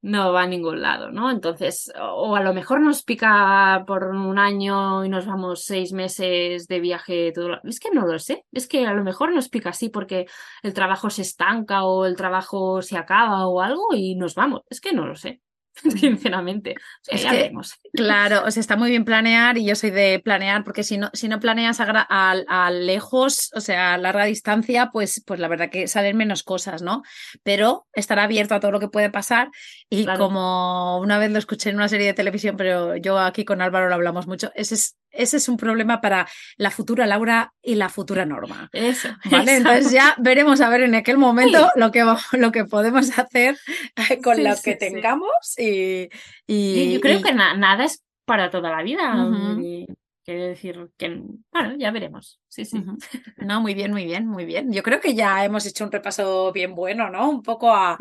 no va a ningún lado, ¿no? Entonces, o a lo mejor nos pica por un año y nos vamos seis meses de viaje. Todo Es que no lo sé, es que a lo mejor nos pica así porque el trabajo se estanca o el trabajo se acaba o algo y nos vamos. Es que no lo sé. sinceramente. es que, Claro, o sea, está muy bien planear y yo soy de planear porque si no, si no planeas a, lejos, o sea, a larga distancia, pues, pues la verdad que salen menos cosas, ¿no? Pero estar abierto a todo lo que puede pasar y como una vez lo escuché en una serie de televisión, pero yo aquí con Álvaro lo hablamos mucho, ese es ese es un problema para la futura Laura y la futura Norma. Eso. ¿vale? Entonces ya veremos a ver en aquel momento lo, que, lo que podemos hacer eh, con lo que tengamos y, yo creo que nada es para toda la vida. Quiero decir que, bueno, ya veremos. Sí, sí. No, muy bien, muy bien, muy bien. Yo creo que ya hemos hecho un repaso bien bueno, ¿no? Un poco a,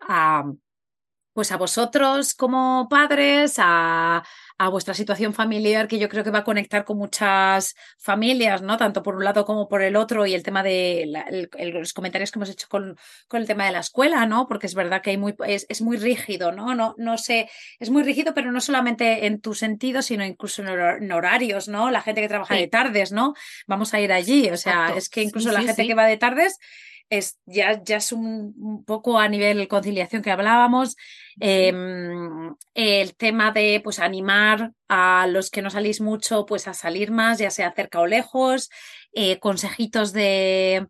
a pues a vosotros como padres, a, a vuestra situación familiar, que yo creo que va a conectar con muchas familias, ¿no? Tanto por un lado como por el otro, y el tema de los comentarios que hemos hecho con, con, el tema de la escuela, ¿no? Porque es verdad que hay muy, es, muy rígido, ¿no? ¿no? No sé, es muy rígido, pero no solamente en tu sentido, sino incluso en, horarios, ¿no? La gente que trabaja de tardes, ¿no? Vamos a ir allí, o sea, es que incluso la gente que va de tardes es, ya, ya es un, poco a nivel conciliación que hablábamos, em, el tema de pues animar a los que no salís mucho, pues a salir más, ya sea cerca o lejos, eh, consejitos de,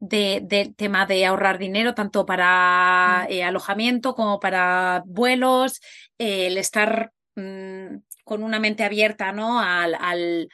de, tema de ahorrar dinero, tanto para eh, alojamiento como para vuelos, el estar mm, con una mente abierta ¿no? al, al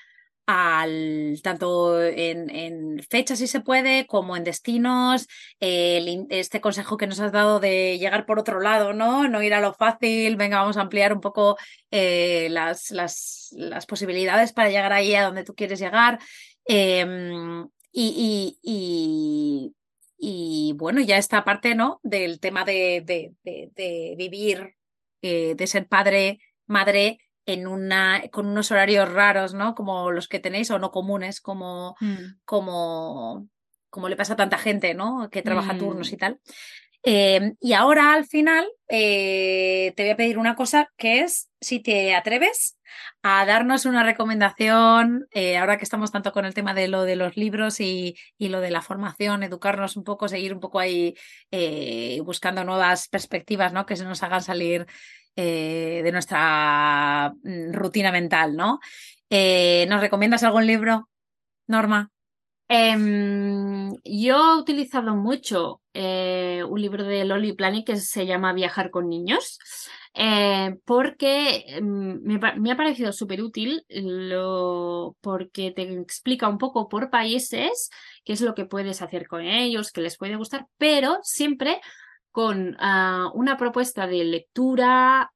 al, tanto en, fechas si se puede, como en destinos, este consejo que nos has dado de llegar por otro lado, ¿no? No ir a lo fácil, venga, vamos a ampliar un poco eh, las, las, las, posibilidades para llegar ahí a donde tú quieres llegar. Em, y, y, y, bueno, ya esta parte, ¿no? Del tema de, de, vivir, eh, de ser padre, madre en una, con unos horarios raros, ¿no? Como los que tenéis o no comunes, como, mm. como, como le pasa a tanta gente, ¿no? Que trabaja turnos y mm. tal. Em, y ahora al final eh, te voy a pedir una cosa que es si te atreves a darnos una recomendación, eh, ahora que estamos tanto con el tema de lo de los libros y, y lo de la formación, educarnos un poco, seguir un poco ahí eh, buscando nuevas perspectivas, ¿no? Que se nos hagan salir eh, de nuestra mm, rutina mental, ¿no? Eh, ¿Nos recomiendas algún libro, Norma? Em, yo he utilizado mucho eh, un libro de Loli Plani que se llama Viajar con niños. porque mm, me, ha parecido súper útil lo, porque te explica un poco por países qué es lo que puedes hacer con ellos, qué les puede gustar, pero siempre con ah, una propuesta de lectura,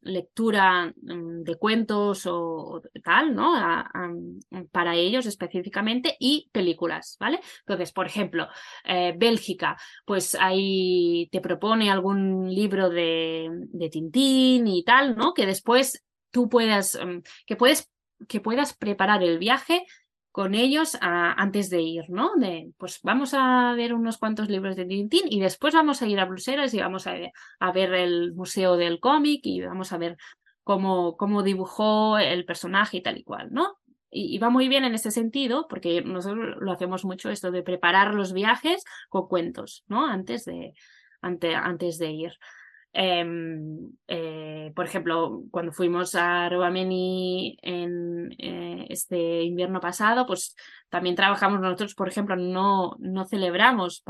lectura mm, de cuentos o, tal, ¿no? para ellos específicamente y películas, ¿vale? Entonces, por ejemplo, eh, Bélgica, pues ahí te propone algún libro de, Tintín y tal, ¿no? Que después tú puedas, mm, que puedes que puedas preparar el viaje con ellos antes de ir, ¿no? De, pues vamos a ver unos cuantos libros de Tintín y después vamos a ir a Bruselas y vamos a, ver el Museo del Cómic y vamos a ver cómo, cómo dibujó el personaje y tal y cual, ¿no? Y, va muy bien en ese sentido porque nosotros lo hacemos mucho esto de preparar los viajes con cuentos, ¿no? Antes de, antes de ir. Em, eh, por ejemplo, cuando fuimos a Rovameni en eh, este invierno pasado, pues también trabajamos nosotros, por ejemplo, no, no celebramos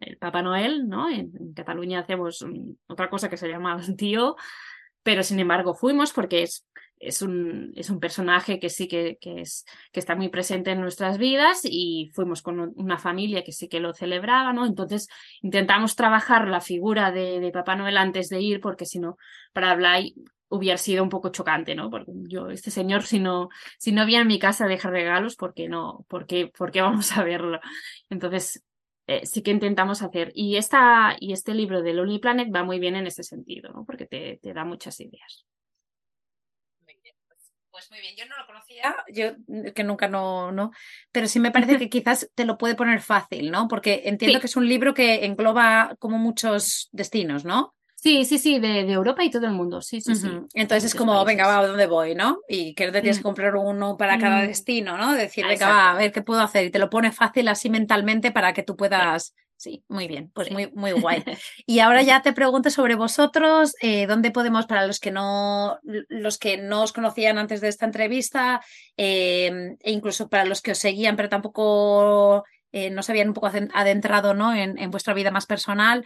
el Papá Noel, ¿no? En, en, Cataluña hacemos otra cosa que se llama tío, pero sin embargo fuimos porque es es un, es un personaje que sí que, que, es, que está muy presente en nuestras vidas y fuimos con una familia que sí que lo celebraba, ¿no? Entonces intentamos trabajar la figura de, Papá Noel antes de ir porque si no, para Blay hubiera sido un poco chocante, ¿no? Porque yo, este señor, si no, si no viene a mi casa a dejar regalos, ¿por qué no? ¿Por qué, por qué vamos a verlo? Entonces, eh, sí que intentamos hacer. Y, esta, y este libro de Lonely Planet va muy bien en ese sentido, ¿no? Porque te, te da muchas ideas. Pues muy bien, yo no lo conocía, yo mm, que nunca no, no, pero sí me parece que quizás te lo puede poner fácil, ¿no? Porque entiendo que es un libro que engloba como muchos destinos, ¿no? Sí, sí, sí, de, Europa y todo el mundo, sí, sí, sí. Entonces es como, venga, va, ¿a dónde voy, no? Y que no te tienes que mm. comprar uno para cada mm. destino, ¿no? Decir, venga, va, a ver qué puedo hacer. Y te lo pone fácil así mentalmente para que tú puedas Sí, muy bien, pues muy, muy guay. Y ahora ya te pregunto sobre vosotros, eh, ¿dónde podemos, para los que no, los que no os conocían antes de esta entrevista, em, e incluso para los que os seguían, pero tampoco eh, no se habían un poco adentrado ¿no? en, en vuestra vida más personal,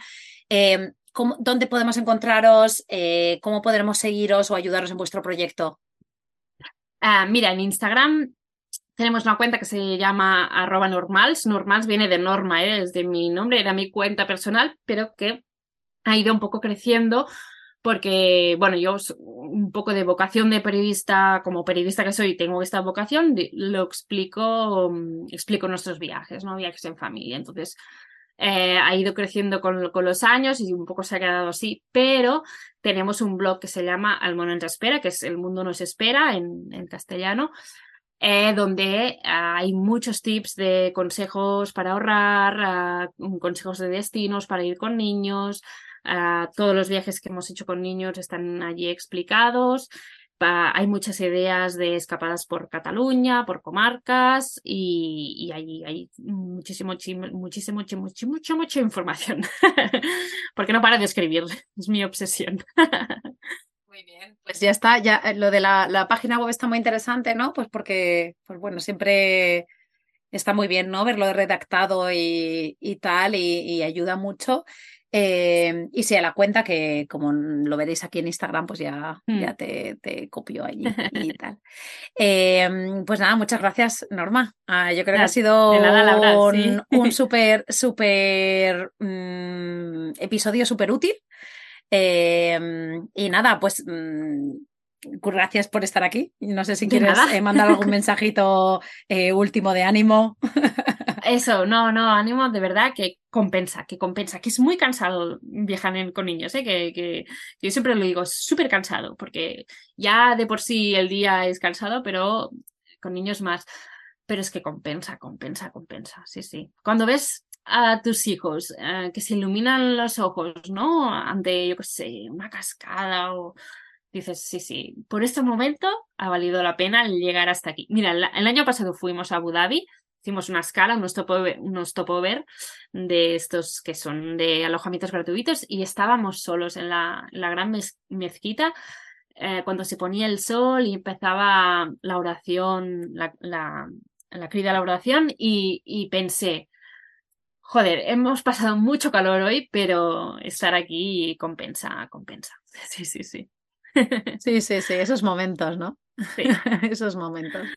em, ¿dónde podemos encontraros? Eh, ¿Cómo podremos seguiros o ayudaros en vuestro proyecto? Ah, mira, en Instagram tenemos una cuenta que se llama arroba normals. Normals viene de norma, ¿eh? es de mi nombre, era mi cuenta personal, pero que ha ido un poco creciendo porque, bueno, yo un poco de vocación de periodista, como periodista que soy, tengo esta vocación, lo explico, mm, explico nuestros viajes, ¿no? Viajes en familia. Entonces, eh, ha ido creciendo con, con, los años y un poco se ha quedado así, pero tenemos un blog que se llama Al Mono nos espera, que es El Mundo nos espera en, en castellano, eh, donde hay muchos tips de consejos para ahorrar, ah, consejos de destinos para ir con niños. Ah, todos los viajes que hemos hecho con niños están allí explicados. hay muchas ideas de escapadas por Cataluña, por comarcas y, y hay, hay muchísimo, muchísimo, mucho, mucha, mucha información. Porque no para de escribir, es mi obsesión. Muy bien, pues ya está, ya eh, lo de la, página web está muy interesante, ¿no? Pues porque, pues bueno, siempre está muy bien, ¿no? Verlo redactado y, tal, y, ayuda mucho. Eh, y si a la cuenta, que como lo veréis aquí en Instagram, pues ya, ya mm. te, te, copio allí y tal. Eh, pues nada, muchas gracias, Norma. Ah, yo creo que ha sido un, súper, súper mm, episodio súper útil. Em, y nada, pues mm, gracias por estar aquí. No sé si quieres eh, mandar algún mensajito eh, último de ánimo. Eso, no, no, ánimo de verdad que compensa, que compensa, que es muy cansado viajar con niños, ¿eh? que, que, yo siempre lo digo, es súper cansado, porque ya de por sí el día es cansado, pero con niños más. Pero es que compensa, compensa, compensa, sí, sí. Cuando ves a tus hijos, eh, que se iluminan los ojos, ¿no? Ante, yo qué sé, una cascada o dices, sí, sí, por este momento ha valido la pena llegar hasta aquí. Mira, el, año pasado fuimos a Abu Dhabi, hicimos una escala, unos topo, ver de estos que son de alojamientos gratuitos y estábamos solos en la, gran mezquita eh, cuando se ponía el sol y empezaba la oración, la, la, la la oración y pensé, joder, hemos pasado mucho calor hoy, pero estar aquí compensa, compensa. Sí, sí, sí. Sí, sí, sí, esos momentos, ¿no? Sí. esos momentos.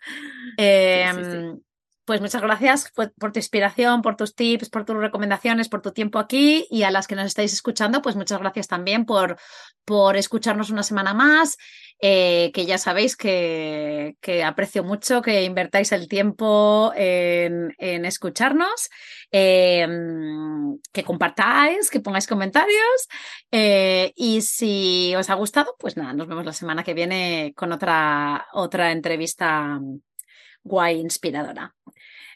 Em, pues muchas gracias por, tu inspiración, por tus tips, por tus recomendaciones, por tu tiempo aquí y a las que nos estáis escuchando, pues muchas gracias también por, por escucharnos una semana más, eh, que ya sabéis que, aprecio mucho que invertáis el tiempo en, escucharnos, em, que compartáis, que pongáis comentarios eh, y si os ha gustado, pues nada, nos vemos la semana que viene con otra, otra entrevista guay, inspiradora.